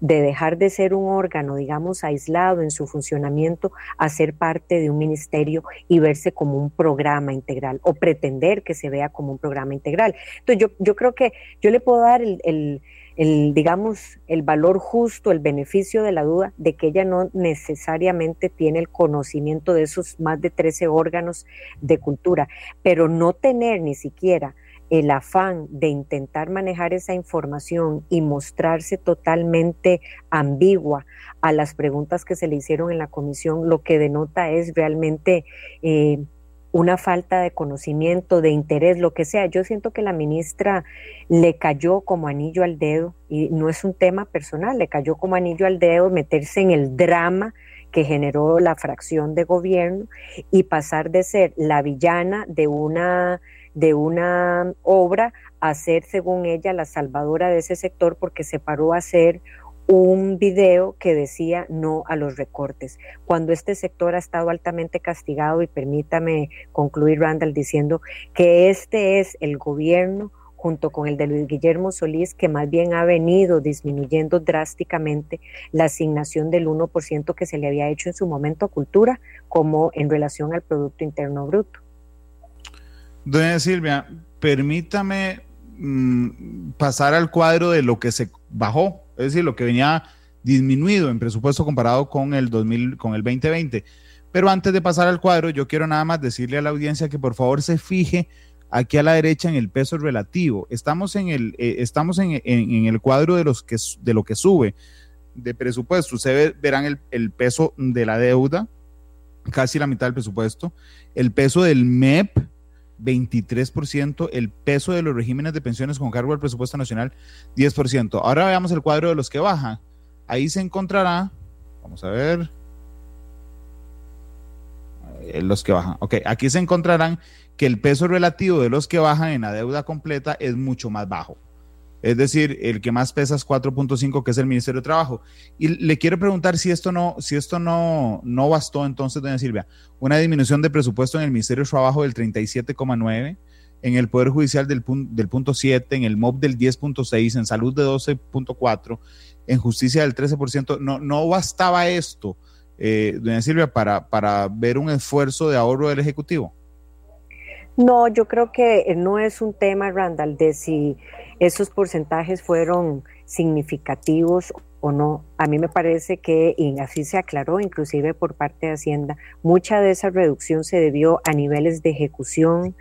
de dejar de ser un órgano, digamos, aislado en su funcionamiento a ser parte de un ministerio y verse como un programa integral o pretender que se vea como un programa integral. Entonces yo, yo creo que yo le puedo dar el, el el, digamos, el valor justo, el beneficio de la duda de que ella no necesariamente tiene el conocimiento de esos más de 13 órganos de cultura, pero no tener ni siquiera el afán de intentar manejar esa información y mostrarse totalmente ambigua a las preguntas que se le hicieron en la comisión, lo que denota es realmente eh, una falta de conocimiento, de interés, lo que sea. Yo siento que la ministra le cayó como anillo al dedo, y no es un tema personal, le cayó como anillo al dedo meterse en el drama que generó la fracción de gobierno y pasar de ser la villana de una de una obra a ser, según ella, la salvadora de ese sector porque se paró a hacer un video que decía no a los recortes, cuando este sector ha estado altamente castigado y permítame concluir, Randall, diciendo que este es el gobierno junto con el de Luis Guillermo Solís, que más bien ha venido disminuyendo drásticamente la asignación del 1% que se le había hecho en su momento a cultura, como en relación al Producto Interno Bruto. Doña Silvia, permítame mm, pasar al cuadro de lo que se bajó, es decir, lo que venía disminuido en presupuesto comparado con el 2000, con el 2020. Pero antes de pasar al cuadro, yo quiero nada más decirle a la audiencia que por favor se fije aquí a la derecha en el peso relativo. Estamos en el, eh, estamos en, el cuadro de, los que, de lo que sube de presupuesto. Ustedes verán el peso de la deuda, casi la mitad del presupuesto, el peso del MEP, 23%, el peso de los regímenes de pensiones con cargo al presupuesto nacional, 10%. Ahora veamos el cuadro de los que bajan. Ahí se encontrará, vamos a ver, eh, los que bajan. Ok, aquí se encontrarán que el peso relativo de los que bajan en la deuda completa es mucho más bajo. Es decir, el que más pesa es 4.5, que es el Ministerio de Trabajo. Y le quiero preguntar si esto no, si esto no, no bastó entonces, doña Silvia, una disminución de presupuesto en el Ministerio de Trabajo del 37,9, en el Poder Judicial del, del punto 7, en el MOB del 10.6, en Salud de 12.4, en Justicia del 13%. No, no bastaba esto, eh, doña Silvia, para, para ver un esfuerzo de ahorro del Ejecutivo. No, yo creo que no es un tema, Randall, de si esos porcentajes fueron significativos o no. A mí me parece que, y así se aclaró inclusive por parte de Hacienda, mucha de esa reducción se debió a niveles de ejecución,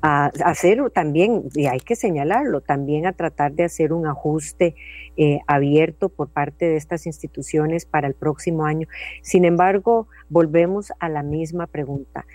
a, hacer también, y hay que señalarlo, también a tratar de hacer un ajuste eh, abierto por parte de estas instituciones para el próximo año. Sin embargo, volvemos a la misma pregunta.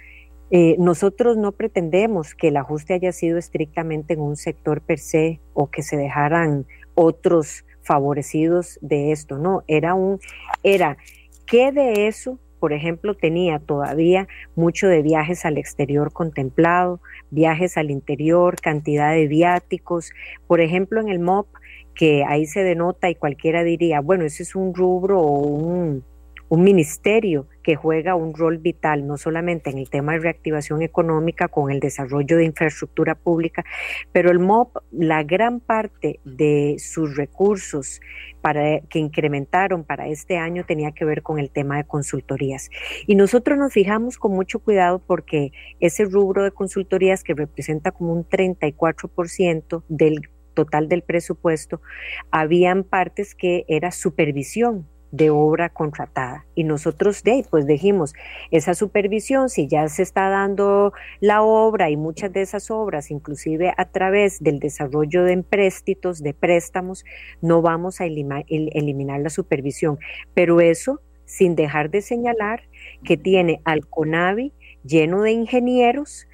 Eh, nosotros no pretendemos que el ajuste haya sido estrictamente en un sector per se o que se dejaran otros favorecidos de esto, no, era un, era qué de eso por ejemplo, tenía todavía mucho de viajes al exterior contemplado, viajes al interior, cantidad de viáticos. Por ejemplo, en el MOP, que ahí se denota y cualquiera diría, bueno, ese es un rubro o un, un ministerio que juega un rol vital, no solamente en el tema de reactivación económica, con el desarrollo de infraestructura pública, pero el MOP, la gran parte de sus recursos para, que incrementaron para este año tenía que ver con el tema de consultorías. Y nosotros nos fijamos con mucho cuidado porque ese rubro de consultorías que representa como un 34% del total del presupuesto, habían partes que era supervisión de obra contratada. Y nosotros de ahí, pues dijimos, esa supervisión, si ya se está dando la obra y muchas de esas obras, inclusive a través del desarrollo de empréstitos, de préstamos, no vamos a eliminar la supervisión. Pero eso sin dejar de señalar que tiene al CONAVI lleno de ingenieros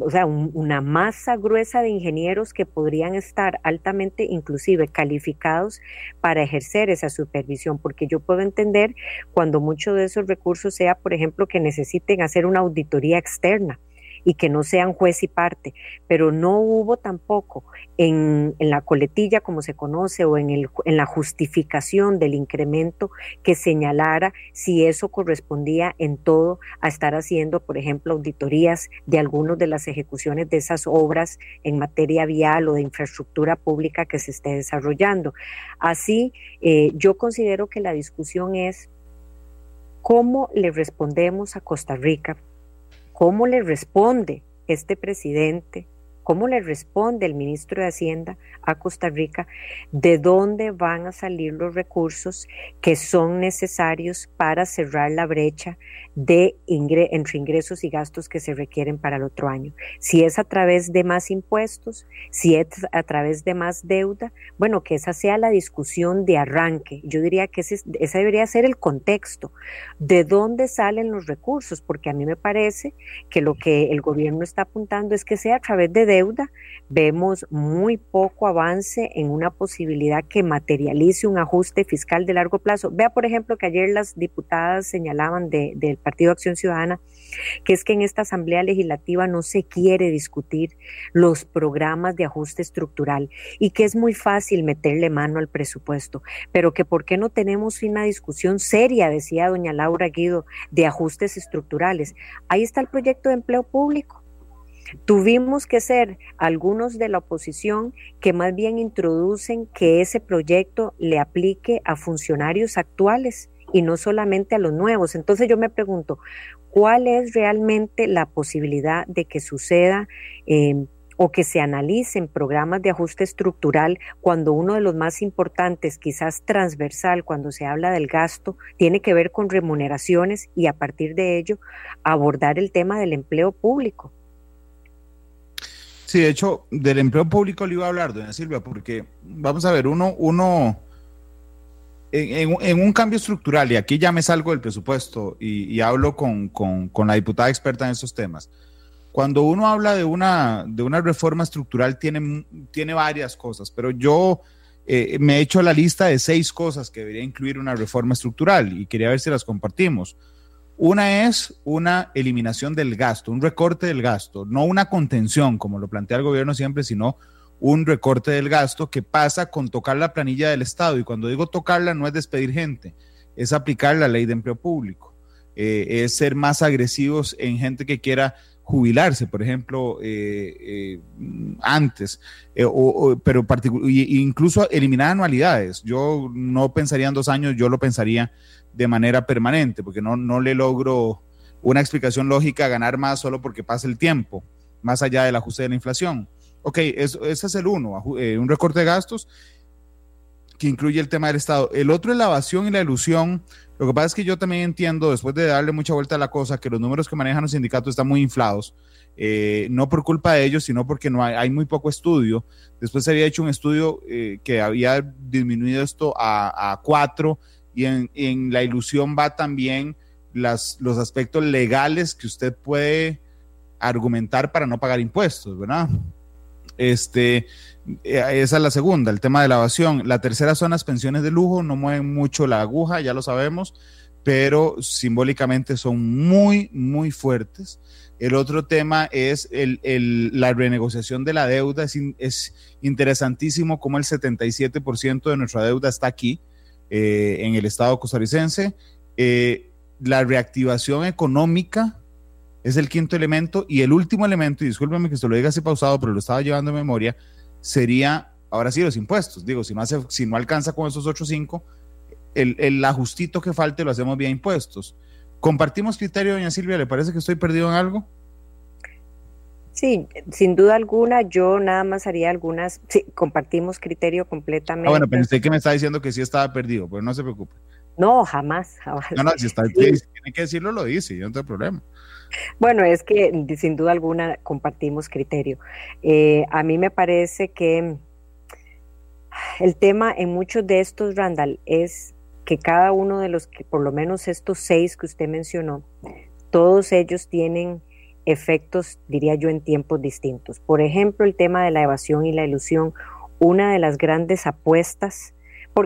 o sea, una masa gruesa de ingenieros que podrían estar altamente inclusive calificados para ejercer esa supervisión, porque yo puedo entender cuando muchos de esos recursos sea, por ejemplo, que necesiten hacer una auditoría externa y que no sean juez y parte, pero no hubo tampoco en, la coletilla, como se conoce, o en, el, en la justificación del incremento que señalara si eso correspondía en todo a estar haciendo, por ejemplo, auditorías de algunas de las ejecuciones de esas obras en materia vial o de infraestructura pública que se esté desarrollando. Así, eh, yo considero que la discusión es cómo le respondemos a Costa Rica cómo le responde este presidente, cómo le responde el ministro de Hacienda a Costa Rica, de dónde van a salir los recursos que son necesarios para cerrar la brecha de entre ingresos y gastos que se requieren para el otro año. Si es a través de más impuestos, si es a través de más deuda, bueno, que esa sea la discusión de arranque. Yo diría que ese, debería ser el contexto. ¿De dónde salen los recursos? Porque a mí me parece que lo que el gobierno está apuntando es que sea a través de deuda. Vemos muy poco avance en una posibilidad que materialice un ajuste fiscal de largo plazo. Vea, por ejemplo, que ayer las diputadas señalaban de, del Partido Acción Ciudadana, que es que en esta Asamblea Legislativa no se quiere discutir los programas de ajuste estructural y que es muy fácil meterle mano al presupuesto, pero que por qué no tenemos una discusión seria, decía doña Laura Guido, de ajustes estructurales. Ahí está el proyecto de empleo público. Tuvimos que ser algunos de la oposición que más bien introducen que ese proyecto le aplique a funcionarios actuales y no solamente a los nuevos. Entonces yo me pregunto, ¿cuál es realmente la posibilidad de que suceda em, o que se analicen programas de ajuste estructural cuando uno de los más importantes, quizás transversal, cuando se habla del gasto, tiene que ver con remuneraciones y a partir de ello abordar el tema del empleo público? Sí, de hecho, del empleo público le iba a hablar, doña Silvia, porque vamos a ver, uno, uno en, un cambio estructural, y aquí ya me salgo del presupuesto y, hablo con, la diputada experta en estos temas, cuando uno habla de una, de una reforma estructural tiene, tiene varias cosas, pero yo eh, me he hecho la lista de seis cosas que debería incluir una reforma estructural y quería ver si las compartimos. Una es una eliminación del gasto, un recorte del gasto, no una contención, como lo plantea el gobierno siempre, sino un recorte del gasto que pasa con tocar la planilla del Estado. Y cuando digo tocarla no es despedir gente, es aplicar la ley de empleo público, eh, es ser más agresivos en gente que quiera jubilarse, por ejemplo, eh, eh, antes, pero incluso eliminar anualidades. Yo no pensaría en dos años, yo lo pensaría de manera permanente, porque no, no le logro una explicación lógica a ganar más solo porque pasa el tiempo, más allá del ajuste de la inflación. Ok, ese es el uno, eh, un recorte de gastos que incluye el tema del Estado. El otro es la evasión y la ilusión. Lo que pasa es que yo también entiendo, después de darle mucha vuelta a la cosa, que los números que manejan los sindicatos están muy inflados. Eh, no por culpa de ellos, sino porque no hay, muy poco estudio. Después se había hecho un estudio eh, que había disminuido esto a, cuatro y en, la ilusión va también las, los aspectos legales que usted puede argumentar para no pagar impuestos, ¿verdad? Este, eh, esa es la segunda, el tema de la evasión. La tercera son las pensiones de lujo, no mueven mucho la aguja, ya lo sabemos, pero simbólicamente son muy, muy fuertes. El otro tema es la renegociación de la deuda. Es, interesantísimo cómo el 77% de nuestra deuda está aquí, eh, en el Estado costarricense. Eh, la reactivación económica es el quinto elemento. Y el último elemento, y discúlpeme que se lo diga así pausado, pero lo estaba llevando en memoria, sería, ahora sí, los impuestos. Digo, si no, hace, si no alcanza con esos otros cinco, el, el ajustito que falte lo hacemos vía impuestos. ¿Compartimos criterio, doña Silvia? ¿Le parece que estoy perdido en algo? Sí, sin duda alguna, yo nada más haría algunas, sí, compartimos criterio completamente. Ah, bueno, pensé que me está diciendo que sí estaba perdido, pero no se preocupe. No, jamás, jamás. No, no, si está, tiene que decirlo, lo dice, yo no tengo problema. Bueno, es que sin duda alguna compartimos criterio. Eh, a mí me parece que el tema en muchos de estos, Randall, es que cada uno de los que, por lo menos estos seis que usted mencionó, todos ellos tienen efectos, diría yo, en tiempos distintos. Por ejemplo, el tema de la evasión y la ilusión, una de las grandes apuestas,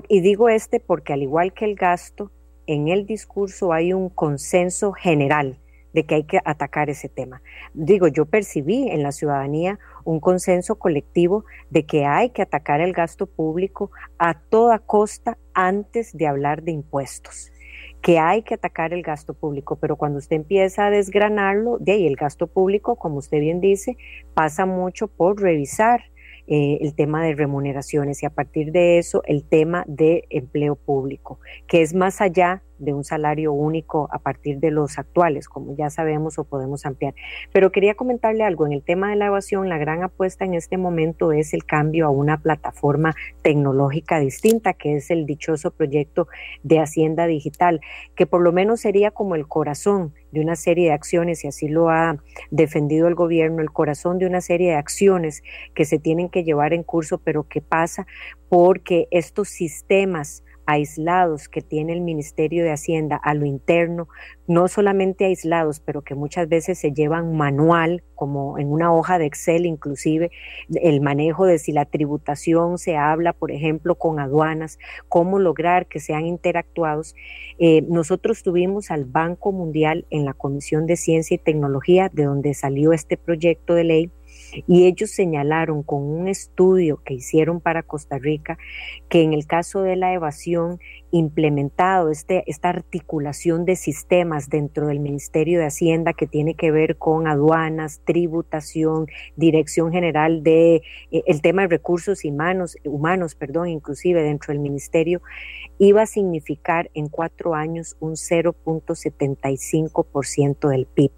y digo este porque al igual que el gasto, en el discurso hay un consenso general de que hay que atacar ese tema. Digo, yo percibí en la ciudadanía un consenso colectivo de que hay que atacar el gasto público a toda costa antes de hablar de impuestos que hay que atacar el gasto público, pero cuando usted empieza a desgranarlo, de ahí el gasto público, como usted bien dice, pasa mucho por revisar eh, el tema de remuneraciones y a partir de eso el tema de empleo público, que es más allá de un salario único a partir de los actuales, como ya sabemos o podemos ampliar. Pero quería comentarle algo, en el tema de la evasión, la gran apuesta en este momento es el cambio a una plataforma tecnológica distinta, que es el dichoso proyecto de Hacienda Digital, que por lo menos sería como el corazón de una serie de acciones, y así lo ha defendido el gobierno, el corazón de una serie de acciones que se tienen que llevar en curso, pero que pasa porque estos sistemas aislados que tiene el Ministerio de Hacienda a lo interno, no solamente aislados, pero que muchas veces se llevan manual, como en una hoja de Excel inclusive, el manejo de si la tributación se habla, por ejemplo, con aduanas, cómo lograr que sean interactuados. Eh, nosotros tuvimos al Banco Mundial en la Comisión de Ciencia y Tecnología, de donde salió este proyecto de ley, y ellos señalaron con un estudio que hicieron para Costa Rica que en el caso de la evasión implementado este, esta articulación de sistemas dentro del Ministerio de Hacienda que tiene que ver con aduanas, tributación, Dirección General de eh, el tema de recursos humanos, humanos, perdón, inclusive dentro del Ministerio, iba a significar en cuatro años un 0.75% del PIB,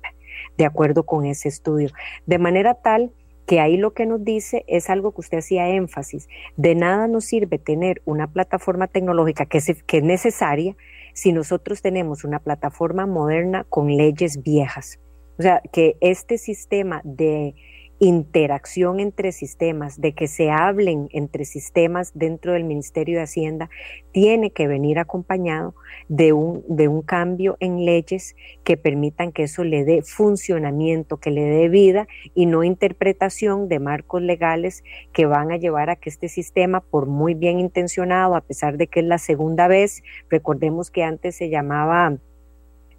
de acuerdo con ese estudio. De manera tal que ahí lo que nos dice es algo que usted hacía énfasis. De nada nos sirve tener una plataforma tecnológica que, que es necesaria si nosotros tenemos una plataforma moderna con leyes viejas. O sea, que este sistema de interacción entre sistemas, de que se hablen entre sistemas dentro del Ministerio de Hacienda, tiene que venir acompañado de un, de un cambio en leyes que permitan que eso le dé funcionamiento, que le dé vida y no interpretación de marcos legales que van a llevar a que este sistema, por muy bien intencionado, a pesar de que es la segunda vez, recordemos que antes se llamaba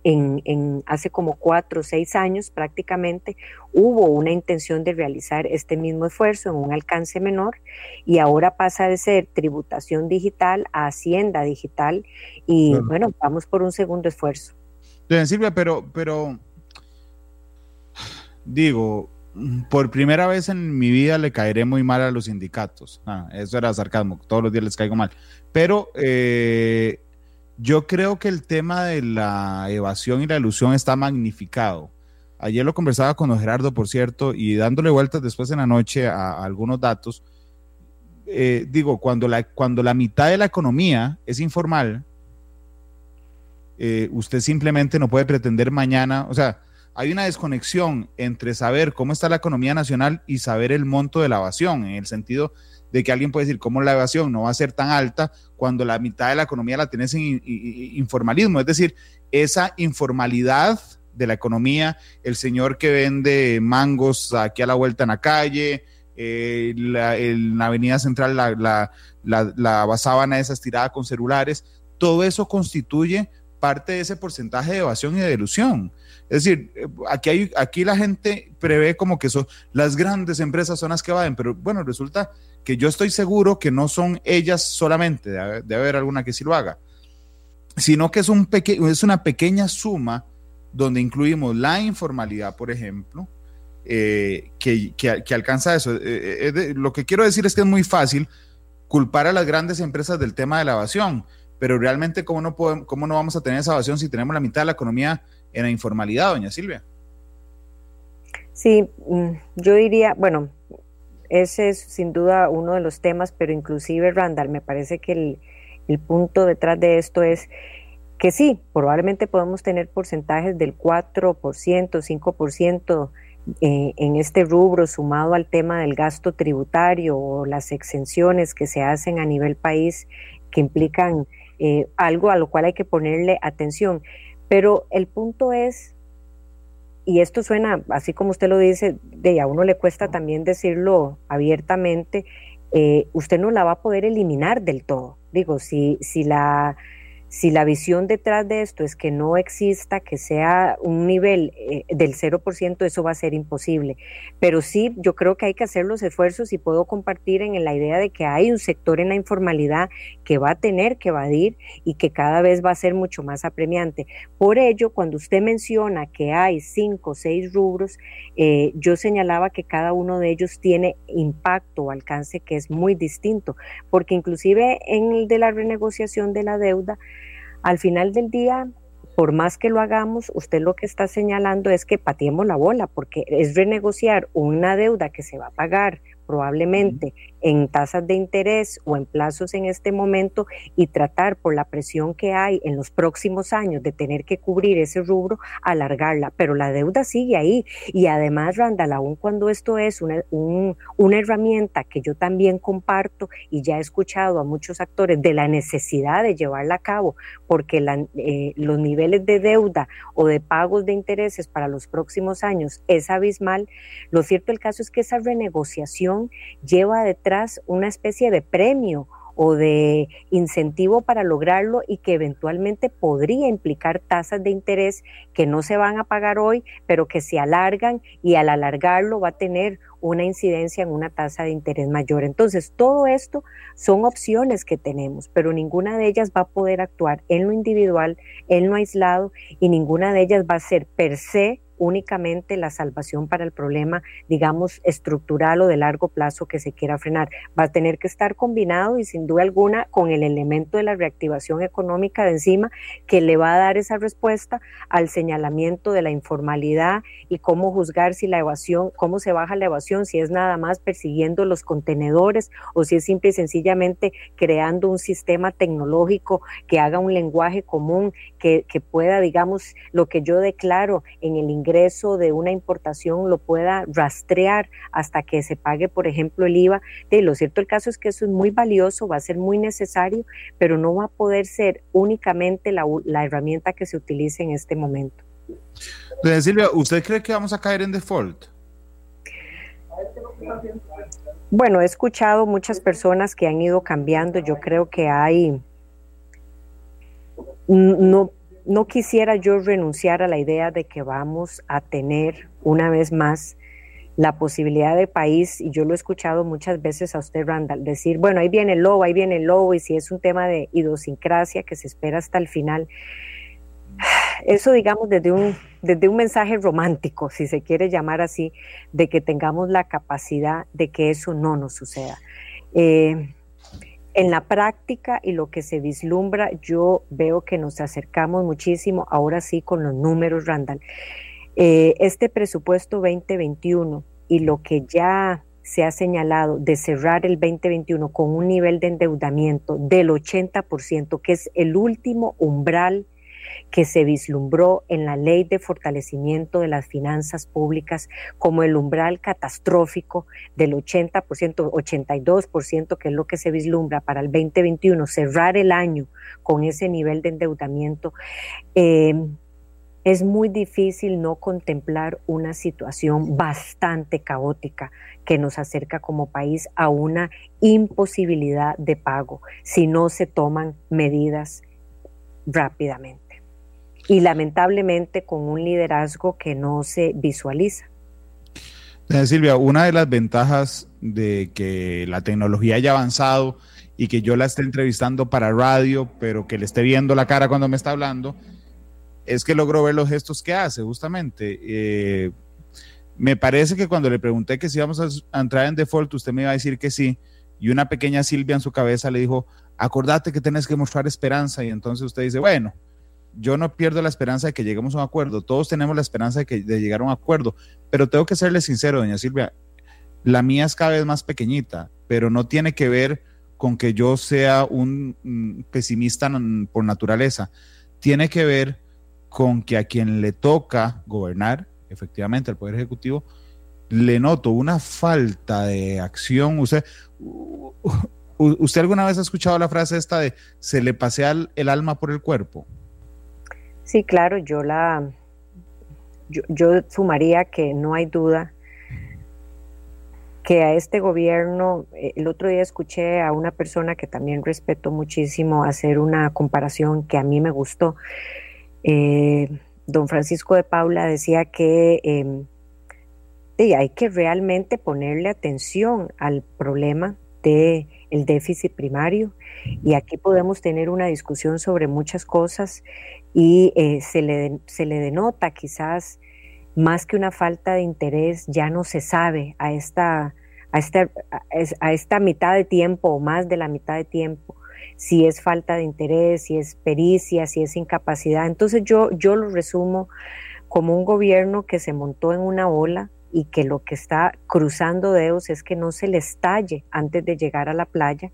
en, hace como cuatro o seis años prácticamente hubo una intención de realizar este mismo esfuerzo en un alcance menor y ahora pasa de ser tributación digital a hacienda digital y bueno, vamos por un segundo esfuerzo. Doña Silvia, pero, pero digo, por primera vez en mi vida le caeré muy mal a los sindicatos. Ah, eso era sarcasmo, todos los días les caigo mal. Pero eh, yo creo que el tema de la evasión y la ilusión está magnificado. Ayer lo conversaba con Gerardo, por cierto, y dándole vueltas después en la noche a, algunos datos. Eh, digo, cuando la, cuando la mitad de la economía es informal, eh, usted simplemente no puede pretender mañana, o sea, hay una desconexión entre saber cómo está la economía nacional y saber el monto de la evasión, en el sentido de que alguien puede decir cómo la evasión no va a ser tan alta cuando la mitad de la economía la tienes en informalismo. Es decir, esa informalidad de la economía, el señor que vende mangos aquí a la vuelta en la calle, eh, en la avenida central, la, la, la, la sábana esa estirada con celulares, todo eso constituye parte de ese porcentaje de evasión y de ilusión. Es decir, aquí, hay, aquí la gente prevé como que son las grandes empresas son las que vaden, pero bueno, resulta que yo estoy seguro que no son ellas solamente, debe, haber alguna que sí lo haga, sino que es, un es una pequeña suma donde incluimos la informalidad, por ejemplo, eh, que, que, alcanza eso. Eh, eh, lo que quiero decir es que es muy fácil culpar a las grandes empresas del tema de la evasión, pero realmente, ¿cómo no, cómo no vamos a tener esa evasión si tenemos la mitad de la economía en la informalidad, doña Silvia? Sí, mm, yo diría, bueno, ese es sin duda uno de los temas, pero inclusive, Randall, me parece que el, punto detrás de esto es que sí, probablemente podemos tener porcentajes del 4%, 5% eh, en este rubro sumado al tema del gasto tributario o las exenciones que se hacen a nivel país que implican eh, algo a lo cual hay que ponerle atención. Pero el punto es, y esto suena así como usted lo dice, de a uno le cuesta también decirlo abiertamente, eh, usted no la va a poder eliminar del todo. Digo, si, si la si la visión detrás de esto es que no exista, que sea un nivel eh, del 0%, eso va a ser imposible. Pero sí, yo creo que hay que hacer los esfuerzos y puedo compartir en la idea de que hay un sector en la informalidad que va a tener que evadir y que cada vez va a ser mucho más apremiante. Por ello, cuando usted menciona que hay cinco o seis rubros, eh, yo señalaba que cada uno de ellos tiene impacto o alcance que es muy distinto, porque inclusive en el de la renegociación de la deuda, al final del día, por más que lo hagamos, usted lo que está señalando es que pateemos la bola, porque es renegociar una deuda que se va a pagar probablemente en tasas de interés o en plazos en este momento y tratar por la presión que hay en los próximos años de tener que cubrir ese rubro, alargarla. Pero la deuda sigue ahí y además, Randall, aun cuando esto es una, una herramienta que yo también comparto y ya he escuchado a muchos actores de la necesidad de llevarla a cabo, porque eh, los niveles de deuda o de pagos de intereses para los próximos años es abismal, lo cierto del caso es que esa renegociación lleva detrás una especie de premio o de incentivo para lograrlo y que eventualmente podría implicar tasas de interés que no se van a pagar hoy, pero que se alargan y al alargarlo va a tener una incidencia en una tasa de interés mayor. Entonces, todo esto son opciones que tenemos, pero ninguna de ellas va a poder actuar en lo individual, en lo aislado y ninguna de ellas va a ser per se únicamente la salvación para el problema, digamos, estructural o de largo plazo que se quiera frenar. Va a tener que estar combinado y sin duda alguna con el elemento de la reactivación económica de encima que le va a dar esa respuesta al señalamiento de la informalidad y cómo juzgar si la evasión, cómo se baja la evasión, si es nada más persiguiendo los contenedores o si es simple y sencillamente creando un sistema tecnológico que haga un lenguaje común, que, que pueda, digamos, lo que yo declaro en el ingreso de una importación lo pueda rastrear hasta que se pague, por ejemplo, el IVA. De lo cierto el caso es que eso es muy valioso, va a ser muy necesario, pero no va a poder ser únicamente la, la herramienta que se utilice en este momento. Doña Silvia, ¿usted cree que vamos a caer en default? Bueno, he escuchado muchas personas que han ido cambiando. Yo creo que hay, no, no quisiera yo renunciar a la idea de que vamos a tener una vez más la posibilidad de país, y yo lo he escuchado muchas veces a usted, Randall, decir, bueno, ahí viene el lobo, ahí viene el lobo, y si es un tema de idiosincrasia que se espera hasta el final, eso digamos desde un, desde un mensaje romántico, si se quiere llamar así, de que tengamos la capacidad de que eso no nos suceda. Eh, en la práctica y lo que se vislumbra, yo veo que nos acercamos muchísimo, ahora sí con los números, Randall. Eh, este presupuesto 2021 y lo que ya se ha señalado de cerrar el 2021 con un nivel de endeudamiento del 80%, que es el último umbral que se vislumbró en la ley de fortalecimiento de las finanzas públicas como el umbral catastrófico del 80%, 82%, que es lo que se vislumbra para el 2021, cerrar el año con ese nivel de endeudamiento. Eh, es muy difícil no contemplar una situación bastante caótica que nos acerca como país a una imposibilidad de pago si no se toman medidas rápidamente. Y lamentablemente con un liderazgo que no se visualiza. Silvia, una de las ventajas de que la tecnología haya avanzado y que yo la esté entrevistando para radio, pero que le esté viendo la cara cuando me está hablando, es que logro ver los gestos que hace, justamente. Eh, me parece que cuando le pregunté que si íbamos a, entrar en default, usted me iba a decir que sí, y una pequeña Silvia en su cabeza le dijo, acordate que tenés que mostrar esperanza, y entonces usted dice, bueno, yo no pierdo la esperanza de que lleguemos a un acuerdo, todos tenemos la esperanza de, que, de llegar a un acuerdo, pero tengo que serle sincero, doña Silvia, la mía es cada vez más pequeñita, pero no tiene que ver con que yo sea un mm, pesimista por naturaleza, tiene que ver con que a quien le toca gobernar, efectivamente, al Poder Ejecutivo, le noto una falta de acción. Usted, ¿Usted alguna vez ha escuchado la frase esta de se le pasea el alma por el cuerpo? Sí, claro, yo la yo, sumaría que no hay duda que a este gobierno, eh, el otro día escuché a una persona que también respeto muchísimo hacer una comparación que a mí me gustó. Eh, don Francisco de Paula decía que em, hay que realmente ponerle atención al problema del el déficit primario y aquí podemos tener una discusión sobre muchas cosas y eh, se, le, se le denota quizás más que una falta de interés, ya no se sabe a esta, a esta, a esta mitad de tiempo o más de la mitad de tiempo si es falta de interés, si es pericia, si es incapacidad. Entonces yo, yo lo resumo como un gobierno que se montó en una ola y que lo que está cruzando dedos es que no se le estalle antes de llegar a la playa.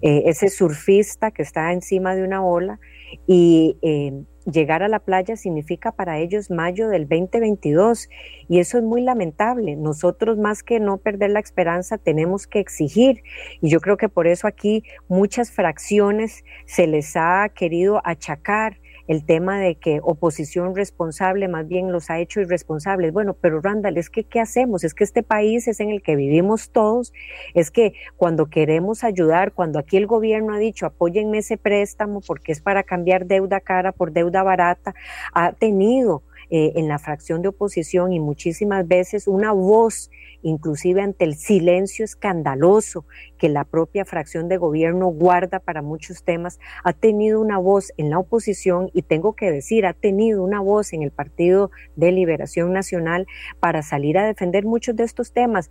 Eh, ese surfista que está encima de una ola y eh, llegar a la playa significa para ellos mayo del 2022 y eso es muy lamentable. Nosotros más que no perder la esperanza tenemos que exigir y yo creo que por eso aquí muchas fracciones se les ha querido achacar el tema de que oposición responsable más bien los ha hecho irresponsables. Bueno, pero Randall, es que ¿qué hacemos? Es que este país es en el que vivimos todos, es que cuando queremos ayudar, cuando aquí el gobierno ha dicho apóyenme ese préstamo porque es para cambiar deuda cara por deuda barata, ha tenido eh, en la fracción de oposición y muchísimas veces una voz, inclusive ante el silencio escandaloso que la propia fracción de gobierno guarda para muchos temas, ha tenido una voz en la oposición y tengo que decir, ha tenido una voz en el Partido de Liberación Nacional para salir a defender muchos de estos temas,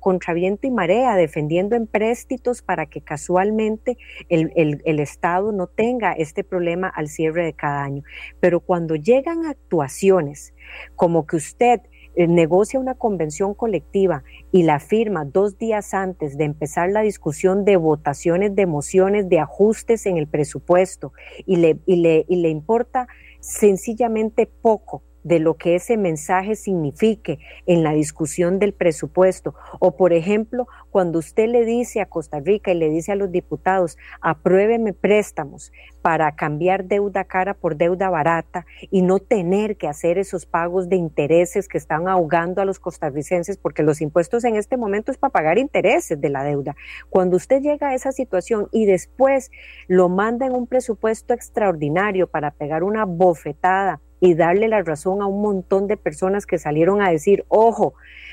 contra viento y marea, defendiendo empréstitos para que casualmente el, el Estado no tenga este problema al cierre de cada año. Pero cuando llegan a actuaciones, como que usted negocia una convención colectiva y la firma dos días antes de empezar la discusión de votaciones de mociones de ajustes en el presupuesto y le, y le, y le importa sencillamente poco de lo que ese mensaje signifique en la discusión del presupuesto. O, por ejemplo, cuando usted le dice a Costa Rica y le dice a los diputados, apruébeme préstamos para cambiar deuda cara por deuda barata y no tener que hacer esos pagos de intereses que están ahogando a los costarricenses, porque los impuestos en este momento es para pagar intereses de la deuda. Cuando usted llega a esa situación y después lo manda en un presupuesto extraordinario para pegar una bofetada y darle la razón a un montón de personas que salieron a decir, ojo,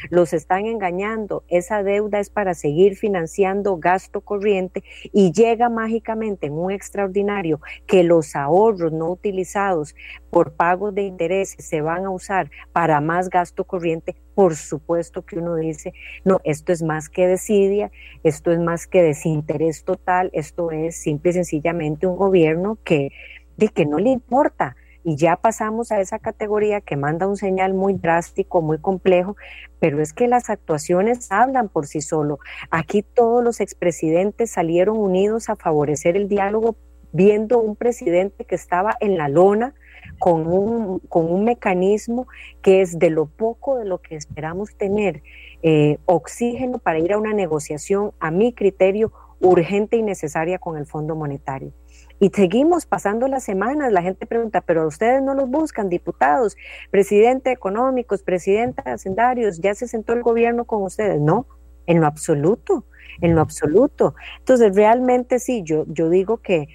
los están engañando, esa deuda es para seguir financiando gasto corriente y llega mágicamente en un extraordinario que los ahorros no utilizados por pagos de intereses se van a usar para más gasto corriente, por supuesto que uno dice, no, esto es más que desidia, esto es más que desinterés total, esto es simple y sencillamente un gobierno que de que no le importa y ya pasamos a esa categoría que manda un señal muy drástico, muy complejo, pero es que las actuaciones hablan por sí solo. Aquí todos los expresidentes salieron unidos a favorecer el diálogo viendo un presidente que estaba en la lona con un, con un mecanismo que es de lo poco de lo que esperamos tener eh, oxígeno para ir a una negociación, a mi criterio, urgente y necesaria con el Fondo Monetario. Y seguimos pasando las semanas, la gente pregunta, pero ustedes no los buscan, diputados, presidente económicos, presidente hacendarios, ya se sentó el gobierno con ustedes. No, en lo absoluto, en lo absoluto. Entonces, realmente sí, yo, yo digo que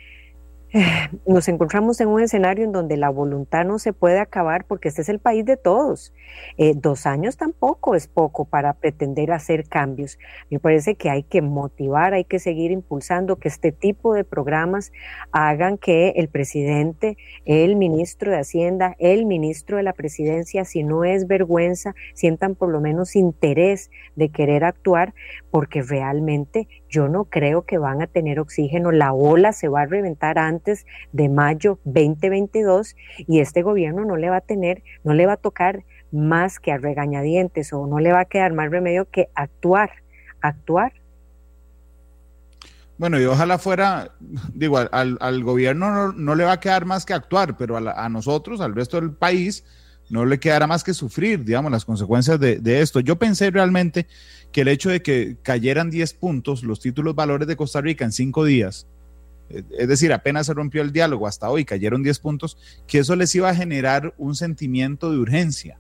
nos encontramos en un escenario en donde la voluntad no se puede acabar porque este es el país de todos. Eh, dos años tampoco es poco para pretender hacer cambios. Me parece que hay que motivar, hay que seguir impulsando que este tipo de programas hagan que el presidente, el ministro de Hacienda, el ministro de la presidencia, si no es vergüenza, sientan por lo menos interés de querer actuar porque realmente yo no creo que van a tener oxígeno. La ola se va a reventar antes de mayo 2022 y este gobierno no le va a tener, no le va a tocar más que a regañadientes o no le va a quedar más remedio que actuar, actuar. Bueno, y ojalá fuera, digo, al, gobierno no, le va a quedar más que actuar, pero a, nosotros, al resto del país, no le quedará más que sufrir, digamos, las consecuencias de, de esto. Yo pensé realmente que el hecho de que cayeran 10 puntos los títulos valores de Costa Rica en cinco días, es decir, apenas se rompió el diálogo hasta hoy, cayeron 10 puntos, que eso les iba a generar un sentimiento de urgencia,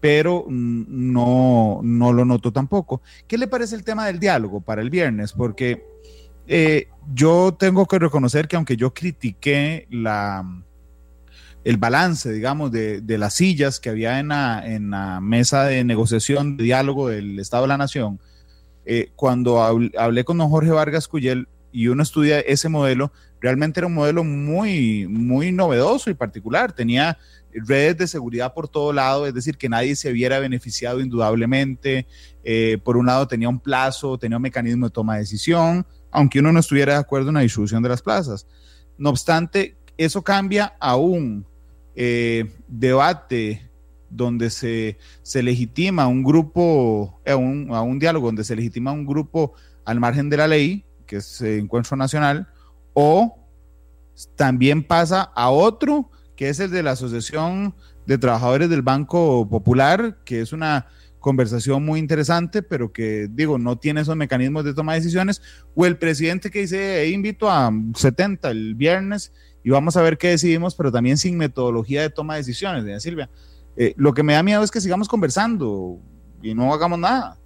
pero no, no lo noto tampoco. ¿Qué le parece el tema del diálogo para el viernes? Porque eh, yo tengo que reconocer que aunque yo critiqué la el balance, digamos, de, de, las sillas que había en la, en la, mesa de negociación, de diálogo del Estado de la Nación, eh, cuando hablé con don Jorge Vargas Cuyel y uno estudia ese modelo, realmente era un modelo muy, muy novedoso y particular. Tenía redes de seguridad por todo lado, es decir, que nadie se viera beneficiado indudablemente. Eh, por un lado tenía un plazo, tenía un mecanismo de toma de decisión, aunque uno no estuviera de acuerdo en la distribución de las plazas. No obstante, eso cambia aún eh, debate donde se, legitima un grupo, eh, a un diálogo donde se legitima un grupo al margen de la ley, que es el Encuentro Nacional, o también pasa a otro, que es el de la Asociación de Trabajadores del Banco Popular, que es una conversación muy interesante, pero que digo, no tiene esos mecanismos de toma de decisiones, o el presidente que dice, invito a 70 el viernes y vamos a ver qué decidimos, pero también sin metodología de toma de decisiones, doña Silvia. Eh, lo que me da miedo es que sigamos conversando y no hagamos nada.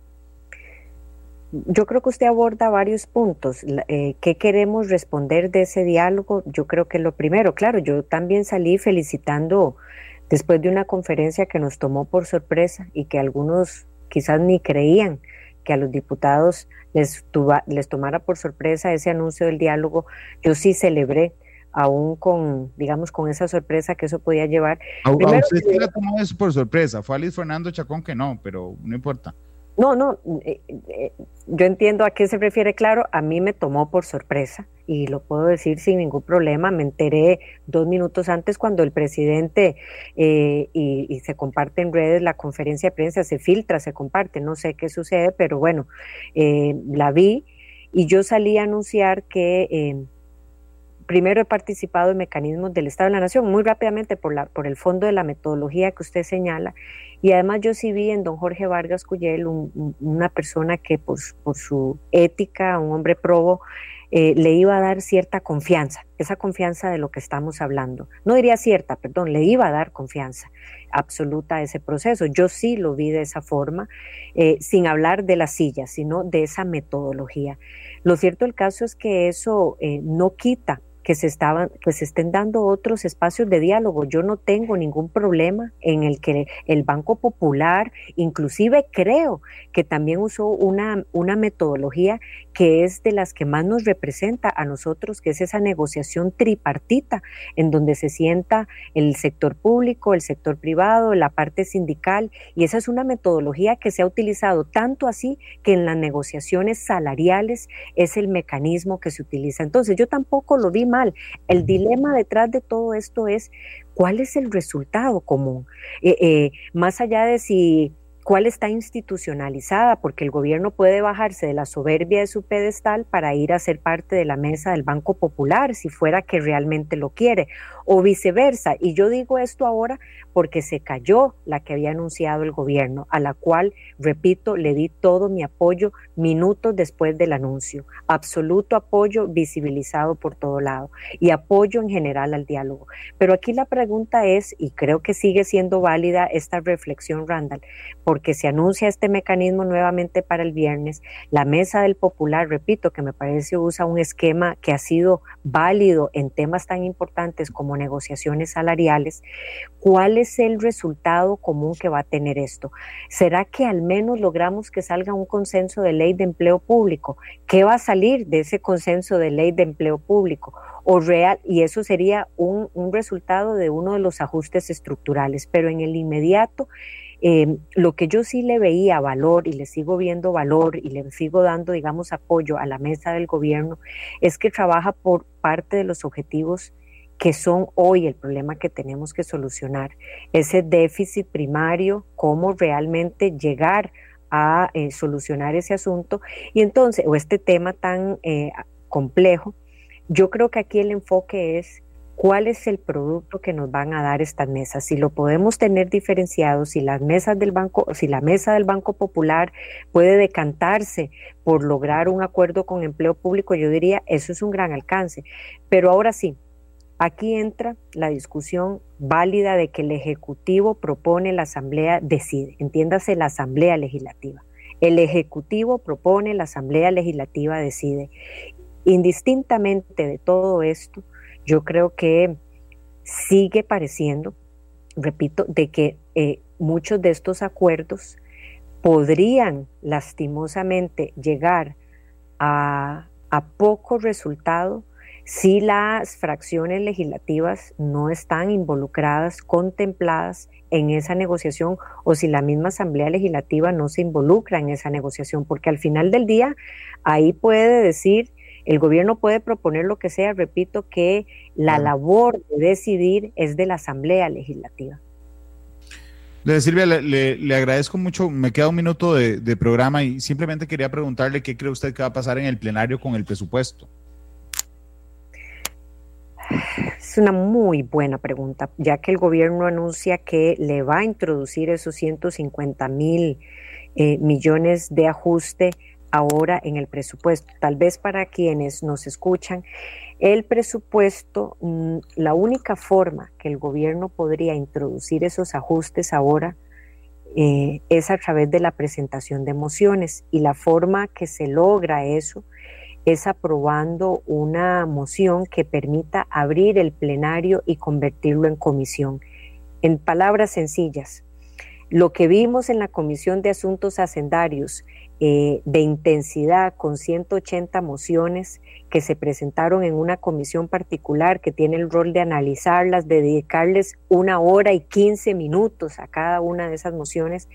Yo creo que usted aborda varios puntos. Eh, ¿Qué queremos responder de ese diálogo? Yo creo que lo primero, claro, yo también salí felicitando después de una conferencia que nos tomó por sorpresa y que algunos quizás ni creían que a los diputados les, les tomara por sorpresa ese anuncio del diálogo. Yo sí celebré aún con, digamos, con esa sorpresa que eso podía llevar. A, Primero, usted sí la tomó eso por sorpresa, fue Alice Fernando Chacón que no, pero no importa. No, no, eh, eh, yo entiendo a qué se refiere, claro, a mí me tomó por sorpresa y lo puedo decir sin ningún problema, me enteré dos minutos antes cuando el presidente eh, y, se comparte en redes la conferencia de prensa, se filtra, se comparte, no sé qué sucede, pero bueno, la vi y yo salí a anunciar que primero he participado en mecanismos del Estado de la Nación, muy rápidamente por, la, por el fondo de la metodología que usted señala, y además yo sí vi en don Jorge Vargas Cuyel una persona que por, por, su ética, un hombre probo, eh, le iba a dar cierta confianza, esa confianza de lo que estamos hablando. No diría cierta, perdón, le iba a dar confianza absoluta a ese proceso. Yo sí lo vi de esa forma, eh, sin hablar de la silla, sino de esa metodología. Lo cierto del caso es que eso eh, no quita que se, estaban, que se estén dando otros espacios de diálogo. Yo no tengo ningún problema en el que el Banco Popular, inclusive creo que también usó una, una metodología que es de las que más nos representa a nosotros, que es esa negociación tripartita, en donde se sienta el sector público, el sector privado, la parte sindical, y esa es una metodología que se ha utilizado tanto así que en las negociaciones salariales es el mecanismo que se utiliza. Entonces yo tampoco lo vi más el dilema detrás de todo esto es cuál es el resultado común. Eh, eh, más allá de si cuál está institucionalizada, porque el gobierno puede bajarse de la soberbia de su pedestal para ir a ser parte de la mesa del Banco Popular, si fuera que realmente lo quiere, o viceversa. Y yo digo esto ahora porque se cayó la que había anunciado el gobierno, a la cual, repito, le di todo mi apoyo minutos después del anuncio. Absoluto apoyo visibilizado por todo lado y apoyo en general al diálogo. Pero aquí la pregunta es, y creo que sigue siendo válida esta reflexión, Randall, porque se anuncia este mecanismo nuevamente para el viernes, la mesa del popular, repito, que me parece usa un esquema que ha sido válido en temas tan importantes como negociaciones salariales, ¿cuál es el resultado común que va a tener esto? ¿Será que al menos logramos que salga un consenso de ley de empleo público? ¿Qué va a salir de ese consenso de ley de empleo público? O real, y eso sería un, un resultado de uno de los ajustes estructurales, pero en el inmediato eh, lo que yo sí le veía valor y le sigo viendo valor y le sigo dando, digamos, apoyo a la mesa del gobierno es que trabaja por parte de los objetivos que son hoy el problema que tenemos que solucionar, ese déficit primario, cómo realmente llegar a eh, solucionar ese asunto y entonces, o este tema tan eh, complejo, yo creo que aquí el enfoque es cuál es el producto que nos van a dar estas mesas, si lo podemos tener diferenciado, si las mesas del banco, si la mesa del Banco Popular puede decantarse por lograr un acuerdo con empleo público, yo diría eso es un gran alcance. Pero ahora sí, aquí entra la discusión válida de que el Ejecutivo propone, la Asamblea decide, entiéndase la Asamblea Legislativa. El Ejecutivo propone, la Asamblea Legislativa decide. Indistintamente de todo esto, yo creo que sigue pareciendo, repito, de que eh, muchos de estos acuerdos podrían lastimosamente llegar a, a poco resultado si las fracciones legislativas no están involucradas, contempladas en esa negociación o si la misma Asamblea Legislativa no se involucra en esa negociación, porque al final del día ahí puede decir el gobierno puede proponer lo que sea, repito que la labor de decidir es de la Asamblea Legislativa. Silvia, le, agradezco mucho. Me queda un minuto de, programa y simplemente quería preguntarle qué cree usted que va a pasar en el plenario con el presupuesto. Es una muy buena pregunta, ya que el gobierno anuncia que le va a introducir esos 150 mil eh, millones de ajuste ahora en el presupuesto. Tal vez para quienes nos escuchan, el presupuesto, mm, la única forma que el gobierno podría introducir esos ajustes ahora eh, es a través de la presentación de mociones y la forma que se logra eso es aprobando una moción que permita abrir el plenario y convertirlo en comisión. En palabras sencillas, lo que vimos en la Comisión de Asuntos Hacendarios eh, de intensidad con 180 mociones que se presentaron en una comisión particular que tiene el rol de analizarlas, de dedicarles una hora y 15 minutos a cada una de esas mociones,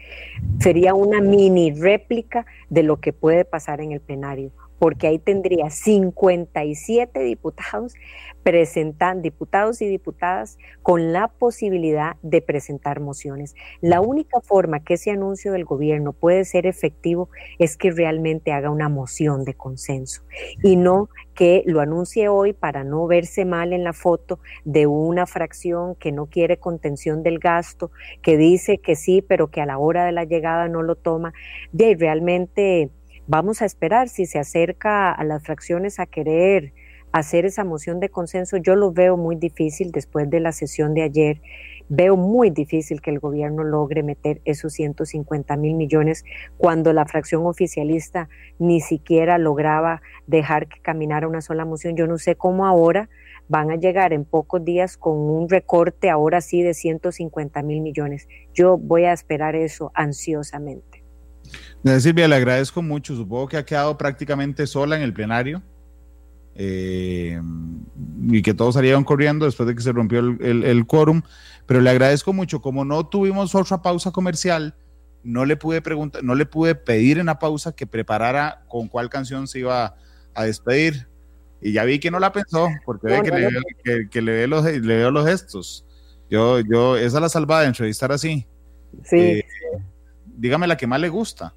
sería una mini réplica de lo que puede pasar en el plenario porque ahí tendría 57 diputados presentan diputados y diputadas con la posibilidad de presentar mociones. La única forma que ese anuncio del gobierno puede ser efectivo es que realmente haga una moción de consenso y no que lo anuncie hoy para no verse mal en la foto de una fracción que no quiere contención del gasto, que dice que sí, pero que a la hora de la llegada no lo toma. De realmente Vamos a esperar si se acerca a las fracciones a querer hacer esa moción de consenso. Yo lo veo muy difícil después de la sesión de ayer. Veo muy difícil que el gobierno logre meter esos 150 mil millones cuando la fracción oficialista ni siquiera lograba dejar que caminara una sola moción. Yo no sé cómo ahora van a llegar en pocos días con un recorte ahora sí de 150 mil millones. Yo voy a esperar eso ansiosamente. Silvia, le agradezco mucho. Supongo que ha quedado prácticamente sola en el plenario eh, y que todos salieron corriendo después de que se rompió el, quórum. Pero le agradezco mucho. Como no tuvimos otra pausa comercial, no le pude preguntar, no le pude pedir en la pausa que preparara con cuál canción se iba a despedir. Y ya vi que no la pensó, porque ve que, le, que, los, le veo los gestos. Yo, yo, esa es la salvada de entrevistar así. Sí. Eh, dígame la que más le gusta.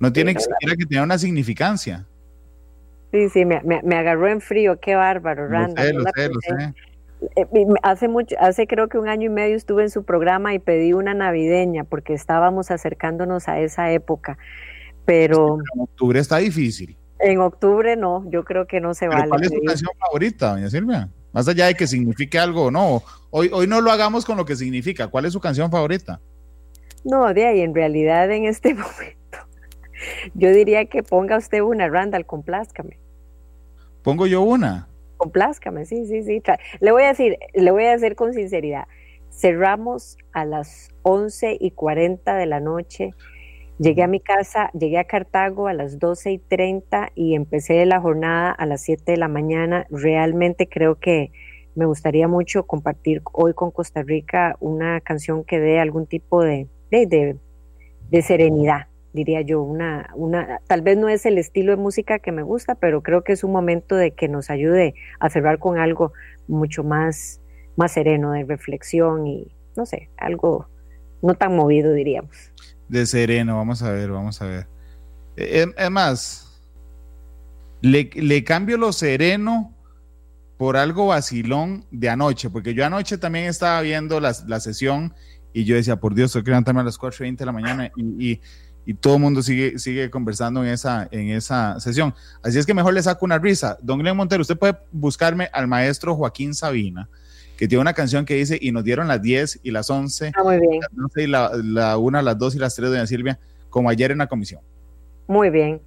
No tiene que siquiera que tener una significancia. Sí, sí, me, agarró en frío, qué bárbaro, Randa. Eh, hace mucho, hace creo que un año y medio estuve en su programa y pedí una navideña porque estábamos acercándonos a esa época. Pero en octubre está difícil. En octubre no, yo creo que no se vale. ¿Cuál es su canción favorita, doña Silvia? Más allá de que signifique algo o no. Hoy, hoy no lo hagamos con lo que significa. ¿Cuál es su canción favorita? No, de ahí en realidad en este momento yo diría que ponga usted una, Randall, complázcame. ¿Pongo yo una? Complázcame, sí, sí, sí. Le voy a decir, le voy a decir con sinceridad, cerramos a las 11 y 40 de la noche. Llegué a mi casa, llegué a Cartago a las 12 y 30 y empecé la jornada a las 7 de la mañana. Realmente creo que me gustaría mucho compartir hoy con Costa Rica una canción que dé algún tipo de, de, de serenidad, diría yo, una, una, tal vez no es el estilo de música que me gusta, pero creo que es un momento de que nos ayude a cerrar con algo mucho más, más sereno, de reflexión y, no sé, algo no tan movido, diríamos. De sereno, vamos a ver, vamos a ver. Es, más, le, le cambio lo sereno por algo vacilón de anoche, porque yo anoche también estaba viendo la, la sesión y yo decía, por Dios, tengo que levantarme a las 4.20 de la mañana y, y y todo el mundo sigue, sigue conversando en esa, en esa sesión. Así es que mejor le saco una risa. Don Glenn Montero, usted puede buscarme al maestro Joaquín Sabina, que tiene una canción que dice, y nos dieron las 10 y las 11, ah, muy bien. y la, la 1, las 2 y las 3, doña Silvia, como ayer en la comisión. Muy bien.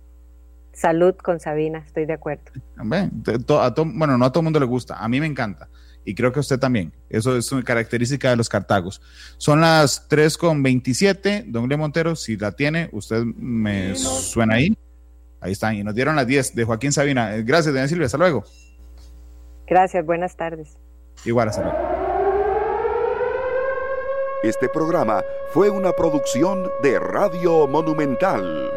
Salud con Sabina, estoy de acuerdo. bueno, no a todo el mundo le gusta, a mí me encanta y creo que usted también. Eso es una característica de los cartagos. Son las 3.27, don Glenn Montero, si la tiene, usted me suena ahí. Ahí están, y nos dieron las 10 de Joaquín Sabina. Gracias, doña Silvia, hasta luego. Gracias, buenas tardes. Igual, hasta luego. Este programa fue una producción de Radio Monumental.